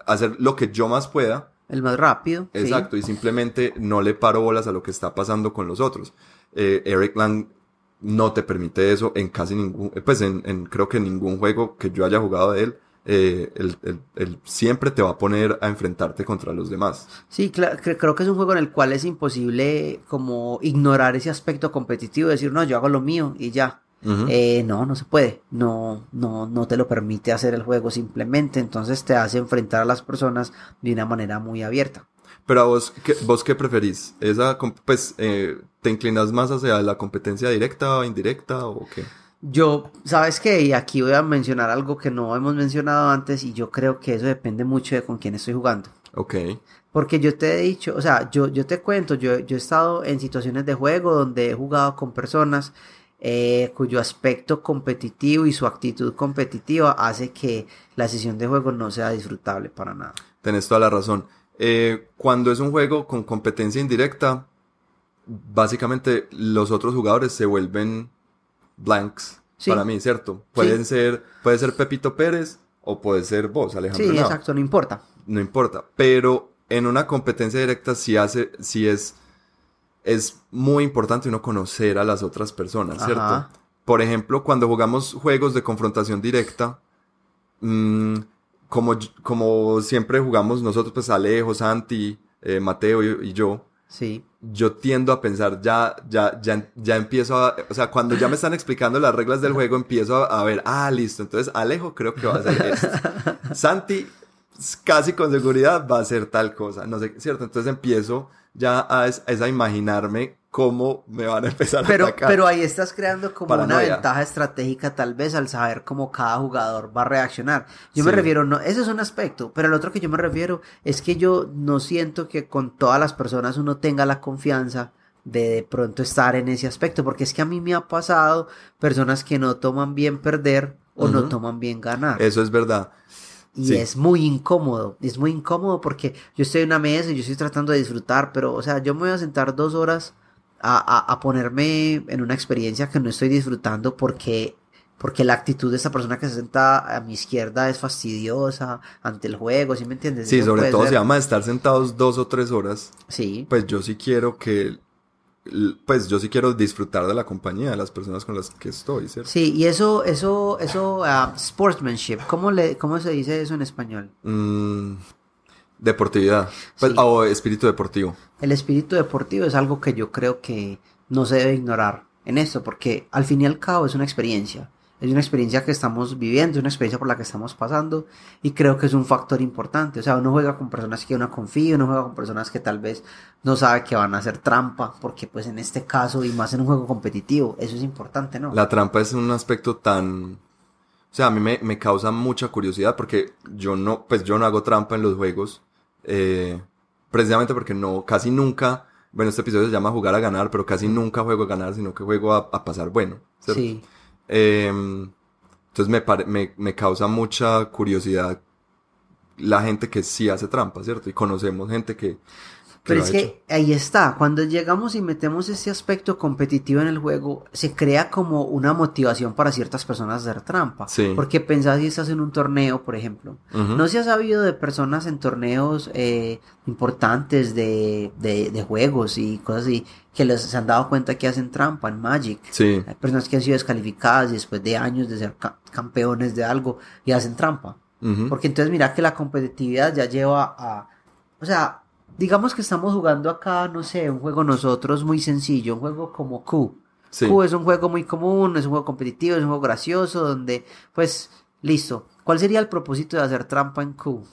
Speaker 1: hacer lo que yo más pueda,
Speaker 2: El más rápido. sí.
Speaker 1: exacto, y simplemente no le paro bolas a lo que está pasando con los otros. Eh, Eric Lang no te permite eso en casi ningún, pues en, en creo que en ningún juego que yo haya jugado de él, eh, él, él- él siempre te va a poner a enfrentarte contra los demás.
Speaker 2: Sí, creo que es un juego en el cual es imposible como ignorar ese aspecto competitivo, decir, no, yo hago lo mío y ya. Eh, no, no se puede. No, no, no te lo permite hacer el juego simplemente. Entonces te hace enfrentar a las personas de una manera muy abierta.
Speaker 1: Pero a vos, ¿qué, vos qué preferís? Esa, pues, eh, ¿te inclinas más hacia la competencia directa o indirecta o qué?
Speaker 2: Yo, ¿sabes qué? Y aquí voy a mencionar algo que no hemos mencionado antes y yo creo que eso depende mucho de con quién estoy jugando.
Speaker 1: Ok.
Speaker 2: Porque yo te he dicho, o sea, yo, yo te cuento, yo, yo he estado en situaciones de juego donde he jugado con personas eh, cuyo aspecto competitivo y su actitud competitiva hace que la sesión de juego no sea disfrutable para nada.
Speaker 1: Tenés toda la razón. Eh, cuando es un juego con competencia indirecta, básicamente los otros jugadores se vuelven blanks
Speaker 2: Sí.
Speaker 1: para mí, ¿cierto? Pueden ser, puede ser Pepito Pérez o puede ser vos, Alejandro.
Speaker 2: Sí,
Speaker 1: Nava.
Speaker 2: exacto, no importa.
Speaker 1: no importa. Pero en una competencia directa sí hace, sí es, es muy importante uno conocer a las otras personas, ¿cierto?
Speaker 2: Ajá.
Speaker 1: Por ejemplo, cuando jugamos juegos de confrontación directa, mm, como, como siempre jugamos nosotros, pues Alejo, Santi, eh, Mateo y, y yo,
Speaker 2: Sí.
Speaker 1: yo tiendo a pensar, ya, ya, ya, ya empiezo a, o sea, cuando ya me están explicando las reglas del juego, empiezo a, a ver, ah, listo, entonces Alejo creo que va a hacer esto. [laughs] Santi, casi con seguridad va a hacer tal cosa, no sé, ¿cierto? Entonces empiezo ya a, es- a imaginarme cómo me van a empezar
Speaker 2: Pero,
Speaker 1: a atacar.
Speaker 2: pero ahí estás creando como una ventaja estratégica tal vez al saber cómo cada jugador va a reaccionar. Yo me refiero, no, ese es un aspecto, pero el otro que yo me refiero es que yo no siento que con todas las personas uno tenga la confianza de de pronto estar en ese aspecto, porque es que a mí me ha pasado personas que no toman bien perder o no toman bien ganar.
Speaker 1: Eso es verdad.
Speaker 2: Y
Speaker 1: Sí.
Speaker 2: es muy incómodo, es muy incómodo porque yo estoy en una mesa y yo estoy tratando de disfrutar, pero o sea, yo me voy a sentar dos horas a, a, a ponerme en una experiencia que no estoy disfrutando porque, porque la actitud de esta persona que se sienta a mi izquierda es fastidiosa ante el juego, ¿sí me entiendes?
Speaker 1: Sí,
Speaker 2: Eso
Speaker 1: sobre todo
Speaker 2: ser-
Speaker 1: se llama estar sentados dos o tres horas.
Speaker 2: Sí,
Speaker 1: Pues yo sí quiero que, pues yo sí quiero disfrutar de la compañía de las personas con las que estoy, ¿cierto?
Speaker 2: sí, y eso, eso, eso, ah, sportsmanship, ¿cómo, le, ¿cómo se dice eso en español?
Speaker 1: Mm, deportividad. Pues,
Speaker 2: Sí.
Speaker 1: O espíritu deportivo.
Speaker 2: El espíritu deportivo es algo que yo creo que no se debe ignorar en esto, porque al fin y al cabo es una experiencia. Es una experiencia que estamos viviendo, es una experiencia por la que estamos pasando y creo que es un factor importante. O sea, uno juega con personas que uno confía, uno juega con personas que tal vez no sabe que van a hacer trampa, porque pues en este caso y más en un juego competitivo, eso es importante, ¿no?
Speaker 1: La trampa es un aspecto tan... O sea, a mí me, me causa mucha curiosidad porque yo no, pues yo no hago trampa en los juegos. eh, precisamente porque no, casi nunca, bueno, este episodio se llama jugar a ganar, pero casi nunca juego a ganar, sino que juego a, a pasar bueno. ¿cierto?
Speaker 2: Sí,
Speaker 1: Em, entonces me, pare- me, me causa mucha curiosidad la gente que sí hace trampa, ¿cierto? Y conocemos gente que...
Speaker 2: Pero es que ahí está, cuando llegamos y metemos ese aspecto competitivo en el juego, se crea como una motivación para ciertas personas hacer trampa.
Speaker 1: Sí.
Speaker 2: Porque pensás si estás en un torneo, por ejemplo.
Speaker 1: Ujú.
Speaker 2: No se ha sabido de personas en torneos eh, importantes de, de, de juegos y cosas así, que les se han dado cuenta que hacen trampa en Magic.
Speaker 1: Sí,
Speaker 2: Hay personas que han sido descalificadas después de años de ser ca- campeones de algo y hacen trampa.
Speaker 1: ujú.
Speaker 2: Porque entonces mira que la competitividad ya lleva a... O sea, digamos que estamos jugando acá, no sé, un juego nosotros muy sencillo, un juego como Q.
Speaker 1: Sí.
Speaker 2: Q es un juego muy común, es un juego competitivo, es un juego gracioso, donde, pues, listo. ¿Cuál sería el propósito de hacer trampa en Q?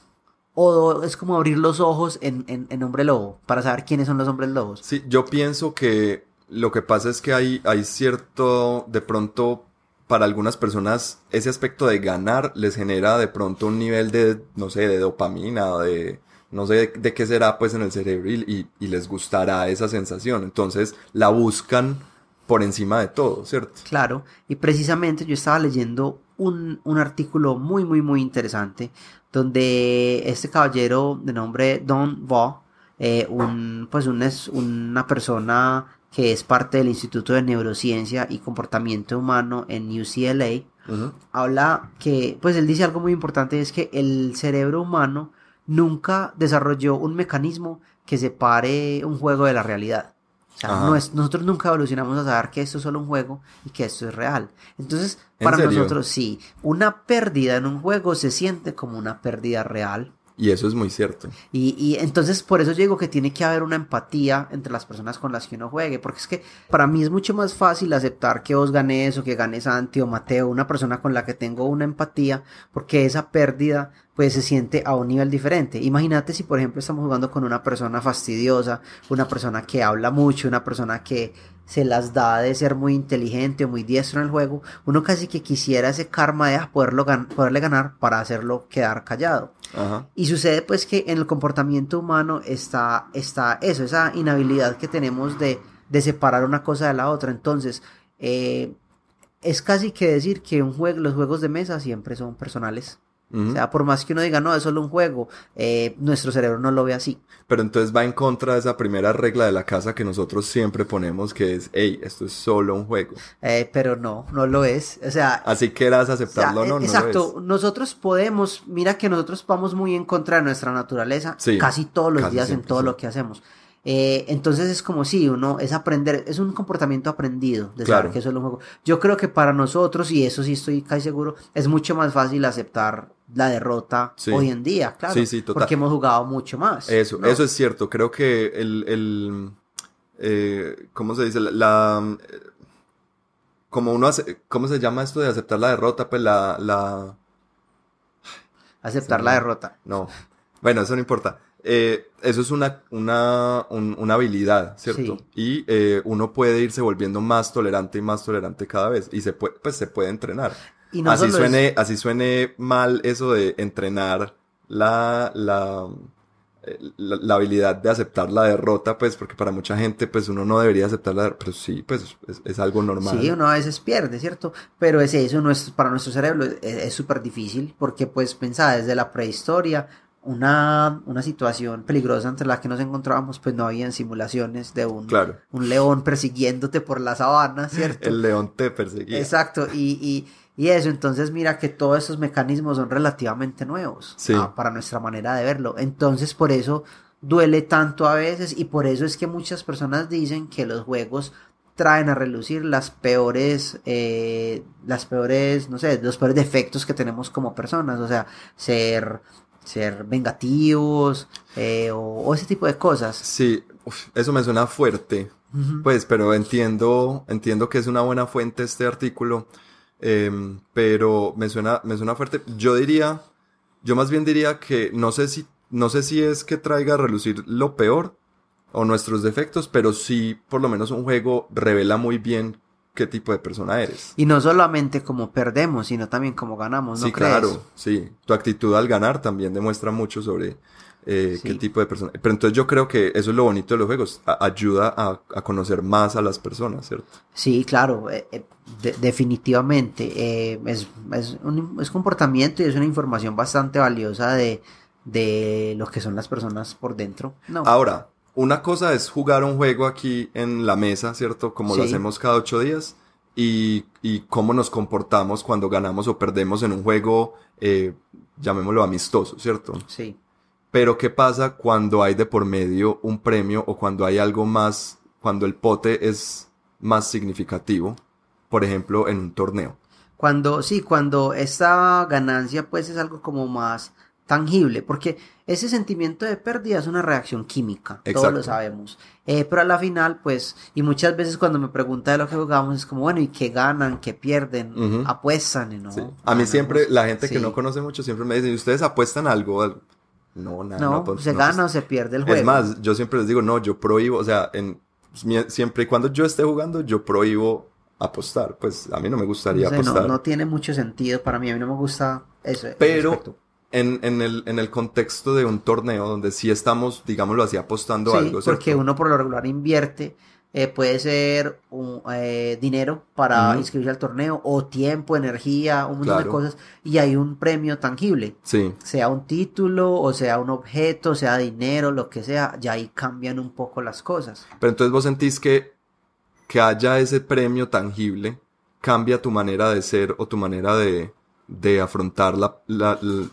Speaker 2: O es como abrir los ojos en, en, en Hombre Lobo, para saber quiénes son los hombres lobos.
Speaker 1: Sí, yo pienso que lo que pasa es que hay, hay cierto, de pronto, para algunas personas, ese aspecto de ganar les genera de pronto un nivel de, no sé, de dopamina, de, no sé de, qué será pues en el cerebro y, y- y les gustará esa sensación. Entonces la buscan por encima de todo, ¿cierto?
Speaker 2: Claro, y precisamente yo estaba leyendo un, un artículo muy, muy, muy interesante donde este caballero de nombre Don Vo, eh, un, pues un, es una persona que es parte del Instituto de Neurociencia y Comportamiento Humano en UCLA, habla que, pues él dice algo muy importante, es que el cerebro humano nunca desarrolló un mecanismo que separe un juego de la realidad. O sea, nosotros nunca evolucionamos a saber que esto es solo un juego y que esto es real. Entonces, para nosotros sí, una pérdida en un juego se siente como una pérdida real.
Speaker 1: Y eso es muy cierto.
Speaker 2: Y, y, entonces por eso yo digo que tiene que haber una empatía entre las personas con las que uno juegue, porque es que para mí es mucho más fácil aceptar que vos ganes o que ganes Santi o Mateo, una persona con la que tengo una empatía, porque esa pérdida pues se siente a un nivel diferente. Imagínate si por ejemplo estamos jugando con una persona fastidiosa, una persona que habla mucho, una persona que se las da de ser muy inteligente o muy diestro en el juego, uno casi que quisiera ese karma de poderlo poderle ganar para hacerlo quedar callado. Y sucede pues que en el comportamiento humano está, está eso, esa inhabilidad que tenemos de, de separar una cosa de la otra. Entonces, eh, es casi que decir que un juego, los juegos de mesa siempre son personales. O sea, por más que uno diga, no, es solo un juego, eh, nuestro cerebro no lo ve así.
Speaker 1: Pero entonces va en contra de esa primera regla de la casa que nosotros siempre ponemos, que es, hey, esto es solo un juego.
Speaker 2: Eh, pero no, no lo es. O sea...
Speaker 1: Así quieras aceptarlo o no,
Speaker 2: Exacto. nosotros podemos, mira que nosotros vamos muy en contra de nuestra naturaleza casi todos los días en todo lo que hacemos. Eh, entonces es como si uno es aprender, es un comportamiento aprendido de saber que eso es un juego. Yo creo que para nosotros, y eso sí estoy casi seguro, es mucho más fácil aceptar la derrota hoy en día, claro. Porque hemos jugado mucho más.
Speaker 1: Eso, eso es cierto. Creo que el, el eh, ¿cómo se dice? La, como uno hace, ¿cómo se llama esto de aceptar la derrota? Pues la, la...
Speaker 2: Aceptar la derrota.
Speaker 1: No. Bueno, eso no importa. Eh, eso es una, una, una habilidad, ¿cierto? Y eh, uno puede irse volviendo más tolerante y más tolerante cada vez. Y se puede, pues se puede entrenar. Y así suene, así suene mal eso de entrenar la, la, eh, la, habilidad de aceptar la derrota, pues, porque para mucha gente, pues, uno no debería aceptar la derrota, pero sí, pues, es, algo normal.
Speaker 2: Sí, uno a veces pierde, ¿cierto? Pero es eso, no es, para nuestro cerebro es súper difícil, porque, pues, pensaba desde la prehistoria, una, una situación peligrosa entre la que nos encontrábamos, pues no habían simulaciones de un, un león persiguiéndote por la sabana, [laughs] ¿cierto?
Speaker 1: El león te perseguía.
Speaker 2: Exacto, y, y, eso, entonces mira que todos esos mecanismos son relativamente nuevos ah, para nuestra manera de verlo. Entonces por eso duele tanto a veces y por eso es que muchas personas dicen que los juegos traen a relucir las peores, eh, las peores, no sé, los peores defectos que tenemos como personas, o sea, ser ser vengativos eh, o, ese tipo de cosas.
Speaker 1: Sí, eso me suena fuerte, pues, pero entiendo, entiendo que es una buena fuente este artículo, em, pero me suena, me suena fuerte. Yo diría, yo más bien diría que no sé si, no sé si es que traiga a relucir lo peor o nuestros defectos, pero sí, por lo menos un juego revela muy bien qué tipo de persona eres.
Speaker 2: Y no solamente como perdemos, sino también como ganamos, ¿no
Speaker 1: Sí, claro, sí. Tu actitud al ganar también demuestra mucho sobre eh, qué tipo de persona. Pero entonces yo creo que eso es lo bonito de los juegos, ayuda a, conocer más a las personas, ¿cierto?
Speaker 2: Sí, claro, eh, eh, definitivamente. es, es, un, es comportamiento y es una información bastante valiosa de, de lo que son las personas por dentro. No.
Speaker 1: Ahora, una cosa es jugar un juego aquí en la mesa, ¿cierto? Como lo hacemos cada ocho días. Y, y, cómo nos comportamos cuando ganamos o perdemos en un juego, eh, llamémoslo amistoso, ¿cierto?
Speaker 2: Sí.
Speaker 1: Pero ¿qué pasa cuando hay de por medio un premio o cuando hay algo más, cuando el pote es más significativo? Por ejemplo, en un torneo.
Speaker 2: Cuando, sí, cuando esa ganancia pues es algo como más tangible, porque ese sentimiento de pérdida es una reacción química, todos lo sabemos. Eh, pero a la final, pues, y muchas veces cuando me pregunta de lo que jugamos, es como, bueno, ¿y qué ganan? ¿Qué pierden? Apuestan, ¿no?
Speaker 1: A mí siempre, la gente que no conoce mucho siempre me dice, ¿ustedes apuestan algo?
Speaker 2: No, nada. No, pues, se gana o se pierde el juego.
Speaker 1: Es más, yo siempre les digo, no, yo prohíbo, o sea, en, siempre y cuando yo esté jugando, yo prohíbo apostar. Pues a mí no me gustaría apostar.
Speaker 2: No, no tiene mucho sentido para mí, a mí no me gusta eso.
Speaker 1: Pero en, en, el, en el contexto de un torneo donde sí estamos, digámoslo así, apostando algo.
Speaker 2: Porque uno por lo regular invierte eh, puede ser un, eh, dinero para inscribirse al torneo o tiempo, energía, un montón de cosas y hay un premio tangible.
Speaker 1: Sí.
Speaker 2: Sea un título o sea un objeto, sea dinero, lo que sea, ya ahí cambian un poco las cosas.
Speaker 1: Pero entonces vos sentís que que haya ese premio tangible cambia tu manera de ser o tu manera de, de afrontar la, la, la,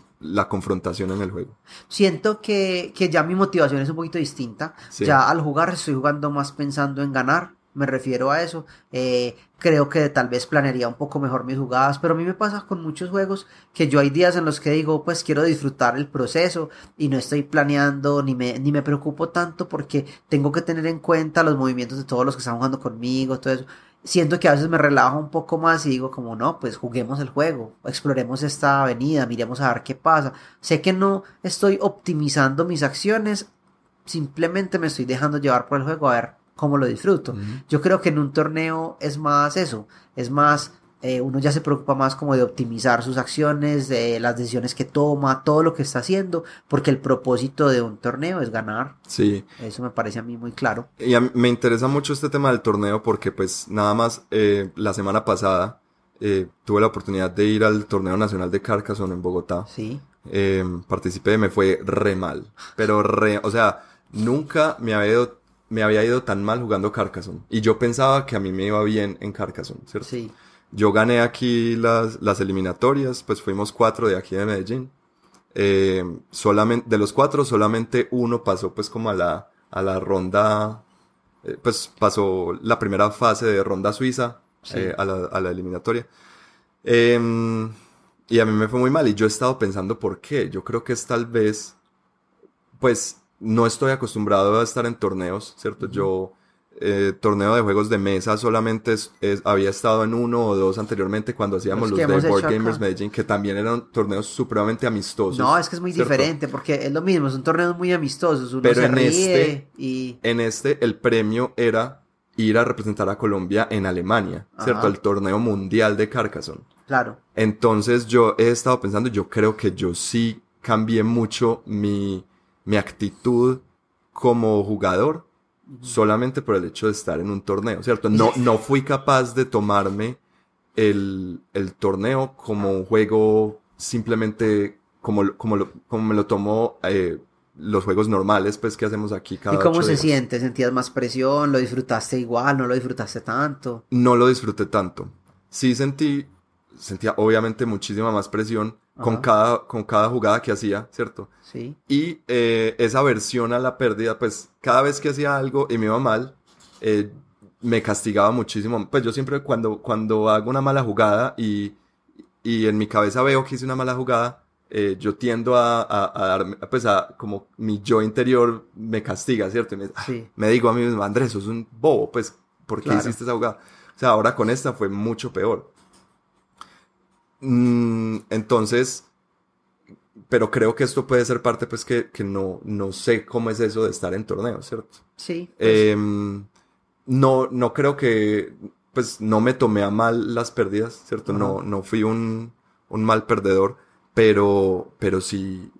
Speaker 1: confrontación en el juego.
Speaker 2: Siento que, que, ya mi motivación es un poquito distinta. Ya al jugar estoy jugando más pensando en ganar. Me refiero a eso. Eh, creo que tal vez planearía un poco mejor mis jugadas, pero a mí me pasa con muchos juegos que yo hay días en los que digo, pues quiero disfrutar el proceso y no estoy planeando ni me, ni me preocupo tanto porque tengo que tener en cuenta los movimientos de todos los que están jugando conmigo, todo eso siento que a veces me relajo un poco más y digo como no, pues juguemos el juego, exploremos esta avenida, miremos a ver qué pasa. Sé que no estoy optimizando mis acciones, simplemente me estoy dejando llevar por el juego a ver cómo lo disfruto. Yo creo que en un torneo es más eso, es más eh, uno ya se preocupa más como de optimizar sus acciones, de las decisiones que toma, todo lo que está haciendo, porque el propósito de un torneo es ganar.
Speaker 1: Sí.
Speaker 2: Eso me parece a mí muy claro.
Speaker 1: Y me interesa mucho este tema del torneo porque pues nada más eh, la semana pasada eh, tuve la oportunidad de ir al torneo nacional de Carcassonne en Bogotá.
Speaker 2: Sí.
Speaker 1: participé, me fue re mal, pero re, o sea, nunca me había ido me había ido tan mal jugando Carcassonne. Y yo pensaba que a mí me iba bien en Carcassonne, ¿cierto?
Speaker 2: Sí.
Speaker 1: Yo gané aquí las, las eliminatorias, pues fuimos cuatro de aquí de Medellín. Eh, solamente, de los cuatro, solamente uno pasó pues como a la, a la ronda, eh, pues pasó la primera fase de ronda suiza eh, a, la, a, la, eliminatoria. Em, y a mí me fue muy mal y yo he estado pensando por qué. Yo creo que es tal vez, pues no estoy acostumbrado a estar en torneos, ¿cierto? Yo eh, torneo de juegos de mesa solamente es, había estado en uno o dos anteriormente cuando hacíamos los, de Board Gamers Medellín, que también eran torneos supremamente amistosos.
Speaker 2: No, es que es muy diferente, porque es lo mismo, son torneos muy amistosos. Uno Pero en este,
Speaker 1: y... en este el premio era ir a representar a Colombia en Alemania, ¿cierto? El torneo mundial de Carcassonne.
Speaker 2: Claro.
Speaker 1: Entonces yo he estado pensando, yo creo que yo sí cambié mucho mi, mi actitud como jugador solamente por el hecho de estar en un torneo, ¿cierto? No, no fui capaz de tomarme el, el torneo como un juego simplemente como, como, como me lo tomó eh, los juegos normales pues que hacemos aquí cada
Speaker 2: ¿Y cómo se siente? ¿Sentías más presión? ¿Lo disfrutaste igual? ¿No lo disfrutaste tanto?
Speaker 1: No lo disfruté tanto. Sí sentí, sentía obviamente muchísima más presión con cada, con cada jugada que hacía, ¿cierto?
Speaker 2: Sí.
Speaker 1: Y eh, esa aversión a la pérdida, pues cada vez que hacía algo y me iba mal, eh, me castigaba muchísimo. Pues yo siempre cuando, cuando hago una mala jugada y, y en mi cabeza veo que hice una mala jugada, eh, yo tiendo a, a, darme, pues a, como mi yo interior me castiga, ¿cierto? me, sí. me digo a mí mismo, Andrés, sos un bobo, pues, ¿por qué hiciste esa jugada? O sea, ahora con esta fue mucho peor. Mm, entonces, pero creo que esto puede ser parte, pues, que, que, no, no sé cómo es eso de estar en torneos, ¿cierto?
Speaker 2: Sí.
Speaker 1: Pues. Em, no, no creo que, pues, no me tomé a mal las pérdidas, ¿cierto? No, no fui un, un mal perdedor, pero, pero sí,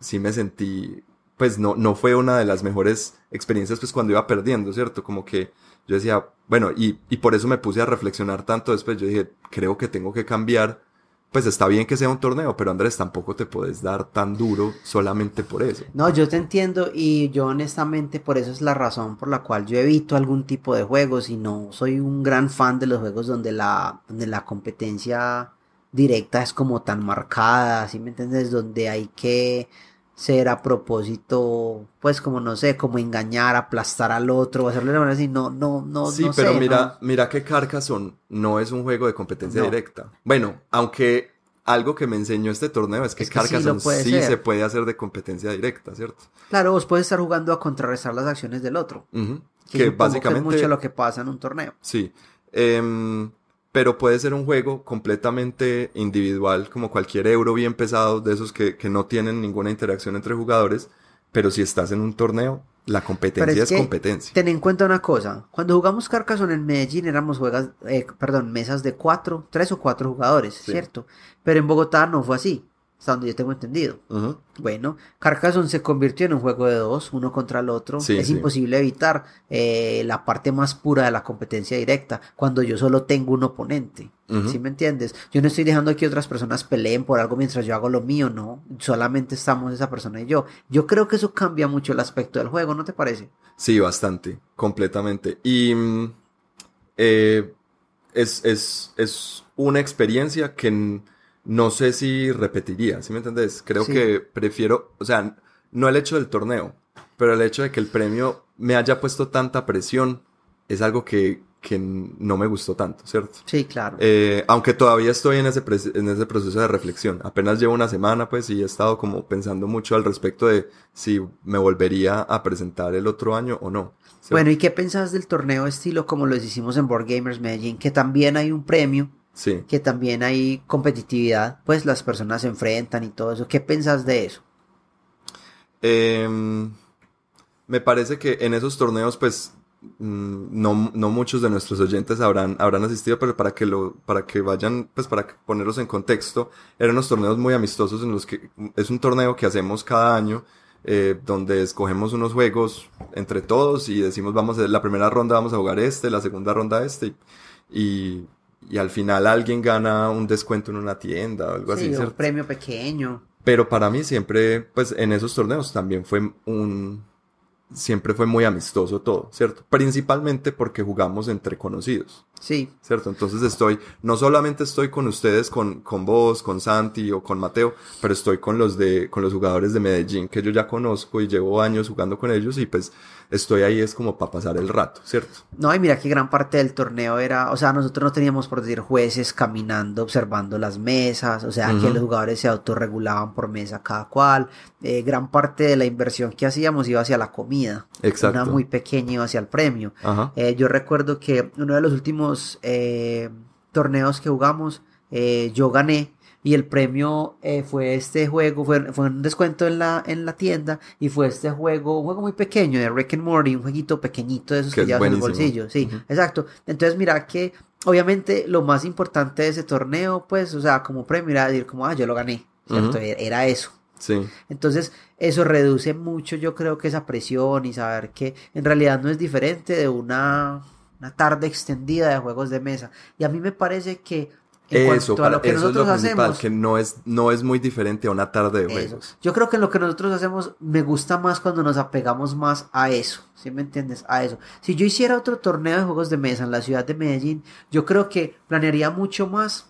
Speaker 1: sí me sentí, pues, no, no fue una de las mejores experiencias, pues, cuando iba perdiendo, ¿cierto? Como que yo decía, bueno, y, y por eso me puse a reflexionar tanto después, yo dije, creo que tengo que cambiar pues está bien que sea un torneo, pero Andrés, tampoco te puedes dar tan duro solamente por eso.
Speaker 2: No, yo te entiendo y yo honestamente por eso es la razón por la cual yo evito algún tipo de juegos y no soy un gran fan de los juegos donde la, donde la competencia directa es como tan marcada, ¿sí me entiendes? Donde hay que ser a propósito, pues como no sé, como engañar, aplastar al otro, hacerle de manera así, no, no, no.
Speaker 1: Sí, pero mira, mira que Carcassonne no es un juego de competencia directa. Bueno, aunque algo que me enseñó este torneo es que, Carcassonne sí, se puede hacer de competencia directa, ¿cierto?
Speaker 2: Claro, vos puedes estar jugando a contrarrestar las acciones del otro.
Speaker 1: Que, básicamente.
Speaker 2: es mucho lo que pasa en un torneo.
Speaker 1: Sí. Eh, pero puede ser un juego completamente individual, como cualquier euro bien pesado, de esos que, que no tienen ninguna interacción entre jugadores, pero si estás en un torneo, la competencia es, competencia.
Speaker 2: Ten en cuenta una cosa, cuando jugamos Carcassonne en Medellín éramos juegas, eh, perdón, mesas de cuatro, tres o cuatro jugadores, ¿cierto? Pero en Bogotá no fue así. Hasta donde yo tengo entendido. Bueno, Carcassonne se convirtió en un juego de dos, uno contra el otro. es imposible evitar eh, la parte más pura de la competencia directa, cuando yo solo tengo un oponente. ¿Sí me entiendes? Yo no estoy dejando que otras personas peleen por algo mientras yo hago lo mío, no. Solamente estamos esa persona y yo. Yo creo que eso cambia mucho el aspecto del juego, ¿no te parece?
Speaker 1: Sí, bastante, completamente. Y mm, eh, es, es, es una experiencia que no sé si repetiría, ¿sí me entendés? Creo que prefiero, o sea, no el hecho del torneo, pero el hecho de que el premio me haya puesto tanta presión es algo que, que no me gustó tanto, ¿cierto?
Speaker 2: Sí, claro.
Speaker 1: Eh, aunque todavía estoy en ese, en ese proceso de reflexión. Apenas llevo una semana, pues, y he estado como pensando mucho al respecto de si me volvería a presentar el otro año o no.
Speaker 2: Bueno, ¿y qué pensás del torneo estilo como lo hicimos en Board Gamers Medellín? Que también hay un premio
Speaker 1: Sí.
Speaker 2: Que también hay competitividad, pues las personas se enfrentan y todo eso. ¿Qué piensas de eso?
Speaker 1: Em, me parece que en esos torneos, pues, mm, no, no, muchos de nuestros oyentes habrán, habrán asistido, pero para que lo, para que vayan, pues para ponerlos en contexto, eran unos torneos muy amistosos en los que es un torneo que hacemos cada año, eh, donde escogemos unos juegos entre todos y decimos, vamos, a, la primera ronda vamos a jugar este, la segunda ronda este, y, y al final alguien gana un descuento en una tienda o algo así.
Speaker 2: un premio pequeño.
Speaker 1: Pero para mí siempre, pues en esos torneos también fue un, siempre fue muy amistoso todo, ¿cierto? Principalmente porque jugamos entre conocidos.
Speaker 2: Sí.
Speaker 1: ¿Cierto? Entonces estoy, no solamente estoy con ustedes, con, con vos, con Santi o con Mateo, pero estoy con los de, con los jugadores de Medellín que yo ya conozco y llevo años jugando con ellos y pues estoy ahí es como para pasar el rato, ¿cierto?
Speaker 2: No, y mira que gran parte del torneo era, o sea, nosotros no teníamos por decir jueces caminando, observando las mesas, o sea, que los jugadores se autorregulaban por mesa cada cual, eh, gran parte de la inversión que hacíamos iba hacia la comida.
Speaker 1: Exacto.
Speaker 2: Una muy pequeña iba hacia el premio. Eh, yo recuerdo que uno de los últimos eh, torneos que jugamos, eh, yo gané y el premio eh, fue este juego, fue, fue, un descuento en la, en la tienda y fue este juego, un juego muy pequeño de Rick and Morty, un jueguito pequeñito de esos que, llevas en el bolsillo, sí, exacto. Entonces mira que obviamente lo más importante de ese torneo, pues, o sea, como premio era decir como, ah, yo lo gané, ¿cierto? Era eso.
Speaker 1: Sí.
Speaker 2: Entonces, eso reduce mucho, yo creo que esa presión y saber que en realidad no es diferente de una una tarde extendida de juegos de mesa. Y a mí me parece que
Speaker 1: en eso, cuanto a lo que nosotros hacemos, que no es, no es muy diferente a una tarde de juegos.
Speaker 2: Yo creo que lo que nosotros hacemos me gusta más cuando nos apegamos más a eso, ¿sí me entiendes? A eso. Si yo hiciera otro torneo de juegos de mesa en la ciudad de Medellín, yo creo que planearía mucho más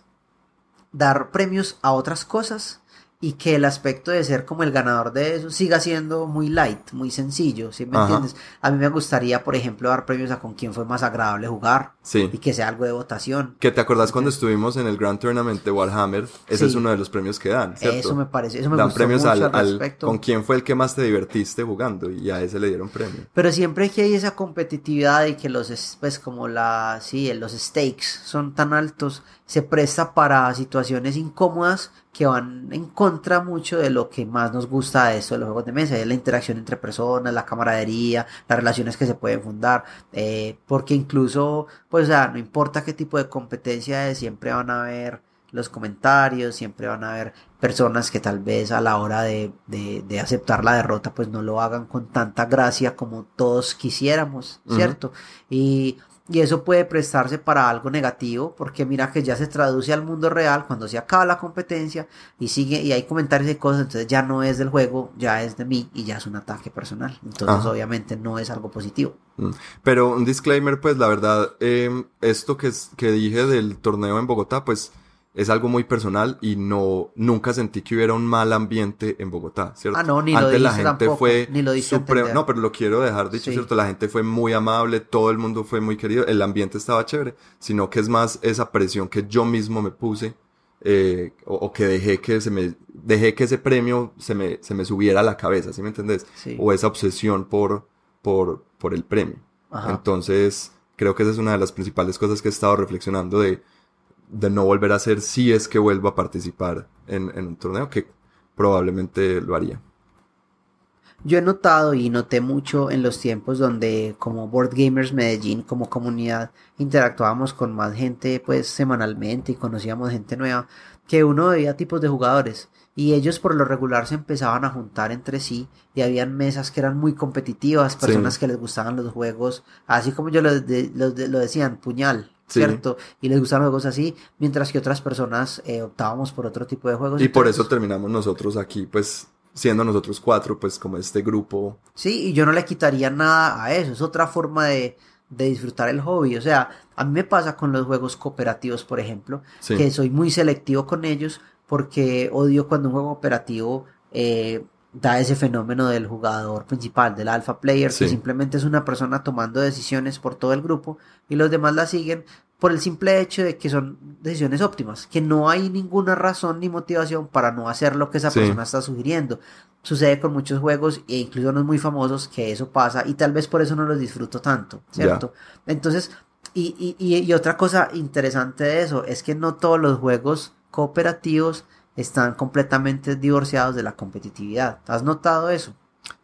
Speaker 2: dar premios a otras cosas y que el aspecto de ser como el ganador de eso siga siendo muy light, muy sencillo, ¿sí me entiendes? A mí me gustaría, por ejemplo, dar premios a con quién fue más agradable jugar
Speaker 1: sí.
Speaker 2: y que sea algo de votación.
Speaker 1: ¿Que te acordás cuando estuvimos en el Grand Tournament de Warhammer? Ese es uno de los premios que dan, ¿cierto?
Speaker 2: Eso me parece, eso me
Speaker 1: dan
Speaker 2: gustó
Speaker 1: premios
Speaker 2: mucho
Speaker 1: al,
Speaker 2: al, respecto.
Speaker 1: con quién fue el que más te divertiste jugando y a ese le dieron premio.
Speaker 2: Pero siempre que hay esa competitividad y que los, pues como la, sí, los stakes son tan altos, se presta para situaciones incómodas que van en contra mucho de lo que más nos gusta de esto de los juegos de mesa, es la interacción entre personas, la camaradería, las relaciones que se pueden fundar, eh, porque incluso, pues, o sea, no importa qué tipo de competencia es, siempre van a haber los comentarios, siempre van a haber personas que tal vez a la hora de, de, de aceptar la derrota, pues no lo hagan con tanta gracia como todos quisiéramos, ¿cierto? Y y eso puede prestarse para algo negativo porque mira que ya se traduce al mundo real cuando se acaba la competencia y sigue y hay comentarios y cosas entonces ya no es del juego ya es de mí y ya es un ataque personal. Entonces obviamente no es algo positivo.
Speaker 1: Mm. pero un disclaimer pues la verdad eh, esto que, que dije del torneo en Bogotá pues es algo muy personal y no nunca sentí que hubiera un mal ambiente en Bogotá, ¿cierto?
Speaker 2: Ah, no, ni
Speaker 1: Antes
Speaker 2: lo
Speaker 1: la gente fue
Speaker 2: ni lo
Speaker 1: no, pero lo quiero dejar dicho, ¿cierto? La gente fue muy amable, todo el mundo fue muy querido, el ambiente estaba chévere, sino que es más esa presión que yo mismo me puse eh, o, que dejé que se me dejé que ese premio se me se me subiera a la cabeza, ¿sí me entendés? O esa obsesión por por por el premio. Entonces, creo que esa es una de las principales cosas que he estado reflexionando de de no volver a hacer si es que vuelvo a participar en, un torneo, que probablemente lo haría.
Speaker 2: Yo he notado y noté mucho en los tiempos donde como Board Gamers Medellín, como comunidad, interactuábamos con más gente pues semanalmente y conocíamos gente nueva, que uno veía tipos de jugadores. Y ellos por lo regular se empezaban a juntar entre sí y habían mesas que eran muy competitivas, personas que les gustaban los juegos, así como yo lo, lo, decían, puñal, ¿cierto? Y les gustaban juegos así, mientras que otras personas eh, optábamos por otro tipo de juegos.
Speaker 1: Y por eso terminamos nosotros aquí, pues siendo nosotros cuatro, pues como este grupo.
Speaker 2: Sí, y yo no le quitaría nada a eso, es otra forma de, de disfrutar el hobby. O sea, a mí me pasa con los juegos cooperativos, por ejemplo, que soy muy selectivo con ellos porque odio cuando un juego operativo eh, da ese fenómeno del jugador principal, del alpha player, que simplemente es una persona tomando decisiones por todo el grupo y los demás la siguen por el simple hecho de que son decisiones óptimas, que no hay ninguna razón ni motivación para no hacer lo que esa persona está sugiriendo. Sucede con muchos juegos e incluso los muy famosos que eso pasa y tal vez por eso no los disfruto tanto, ¿cierto? Entonces, y, y, y otra cosa interesante de eso es que no todos los juegos cooperativos están completamente divorciados de la competitividad. ¿Has notado eso?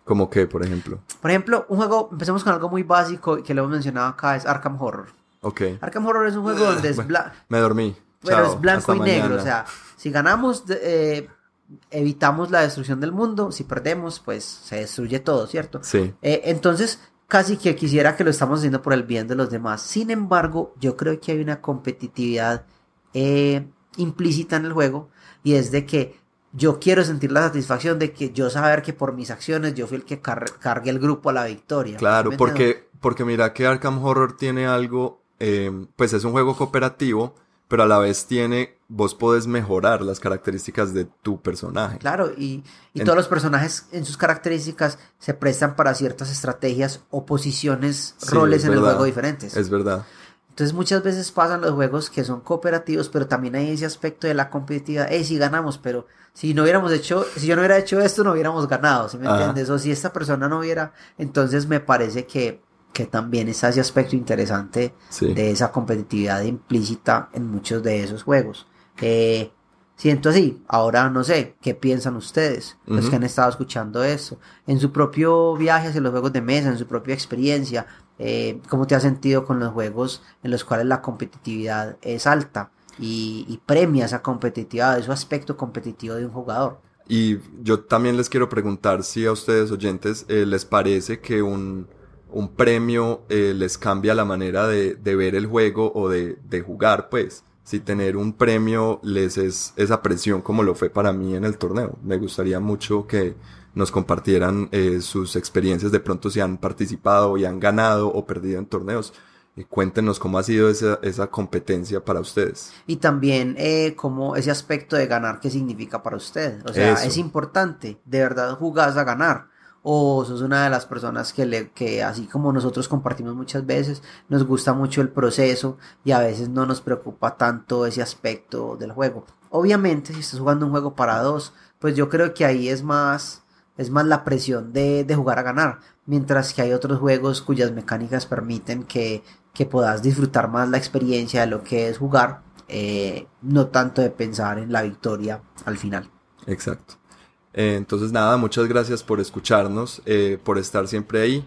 Speaker 1: ¿Cómo qué, por ejemplo?
Speaker 2: Por ejemplo, un juego, empecemos con algo muy básico que lo hemos mencionado acá, es Arkham Horror.
Speaker 1: Ok.
Speaker 2: Arkham Horror es un juego donde es [laughs]
Speaker 1: blanco. Me dormí.
Speaker 2: Pero es blanco y negro. O sea, si ganamos, eh, evitamos la destrucción del mundo. Si perdemos, pues se destruye todo, ¿cierto?
Speaker 1: Sí.
Speaker 2: Eh, entonces, casi que quisiera que lo estamos haciendo por el bien de los demás. Sin embargo, yo creo que hay una competitividad eh, implícita en el juego y es de que yo quiero sentir la satisfacción de que yo saber que por mis acciones yo fui el que cargue el grupo a la victoria.
Speaker 1: Claro, porque, porque mira que Arkham Horror tiene algo, eh, pues es un juego cooperativo, pero a la vez tiene, vos podés mejorar las características de tu personaje.
Speaker 2: Claro, y, y todos los personajes en sus características se prestan para ciertas estrategias o posiciones, roles en el juego diferentes.
Speaker 1: Es verdad.
Speaker 2: Entonces muchas veces pasan los juegos que son cooperativos, pero también hay ese aspecto de la competitividad. Eh, sí ganamos, pero si no hubiéramos hecho, si yo no hubiera hecho esto, no hubiéramos ganado, ¿sí me entiendes? O si esta persona no hubiera, entonces me parece que, que también está ese aspecto interesante de esa competitividad implícita en muchos de esos juegos. Eh, siento así. Ahora no sé, ¿qué piensan ustedes? Los que han estado escuchando eso. En su propio viaje hacia los juegos de mesa, en su propia experiencia, eh, cómo te has sentido con los juegos en los cuales la competitividad es alta y, premia esa competitividad, ese aspecto competitivo de un jugador.
Speaker 1: Y yo también les quiero preguntar si a ustedes oyentes eh, les parece que un, un premio eh, les cambia la manera de, de, ver el juego o de, de jugar, pues si tener un premio les es esa presión como lo fue para mí en el torneo. Me gustaría mucho que nos compartieran eh, sus experiencias de pronto si han participado y han ganado o perdido en torneos. y cuéntenos cómo ha sido esa, esa competencia para ustedes.
Speaker 2: Y también eh, cómo ese aspecto de ganar, ¿qué significa para usted? O sea, es importante, de verdad jugás a ganar. O sos una de las personas que, le, que así como nosotros compartimos muchas veces, nos gusta mucho el proceso y a veces no nos preocupa tanto ese aspecto del juego. Obviamente, si estás jugando un juego para dos, pues yo creo que ahí es más, es más la presión de, de jugar a ganar, mientras que hay otros juegos cuyas mecánicas permiten que, que puedas disfrutar más la experiencia de lo que es jugar, eh, no tanto de pensar en la victoria al final.
Speaker 1: Exacto. Eh, entonces nada, muchas gracias por escucharnos, eh, por estar siempre ahí.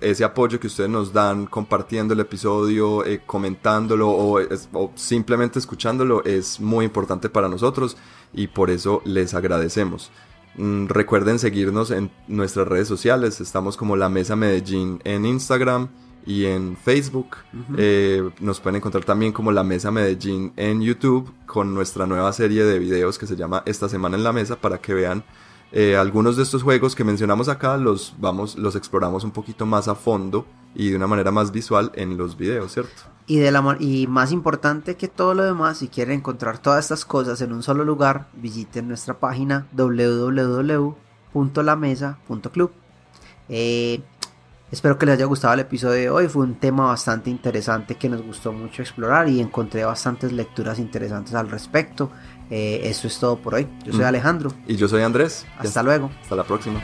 Speaker 1: ese apoyo que ustedes nos dan compartiendo el episodio, comentándolo o, o, simplemente escuchándolo es muy importante para nosotros y por eso les agradecemos. Mm, recuerden seguirnos en nuestras redes sociales. Estamos como La Mesa Medellín en Instagram y en Facebook. Eh, nos pueden encontrar también como La Mesa Medellín en YouTube con nuestra nueva serie de videos que se llama Esta Semana en la Mesa para que vean eh, algunos de estos juegos que mencionamos acá los vamos, los exploramos un poquito más a fondo y de una manera más visual en los videos, ¿cierto?
Speaker 2: Y, de la, y más importante que todo lo demás, si quieren encontrar todas estas cosas en un solo lugar, visiten nuestra página www.lamesa.club. Eh, espero que les haya gustado el episodio de hoy. Fue un tema bastante interesante que nos gustó mucho explorar y encontré bastantes lecturas interesantes al respecto. Eh, eso es todo por hoy. Yo soy mm. Alejandro.
Speaker 1: Y yo soy Andrés.
Speaker 2: Hasta luego.
Speaker 1: Hasta la próxima.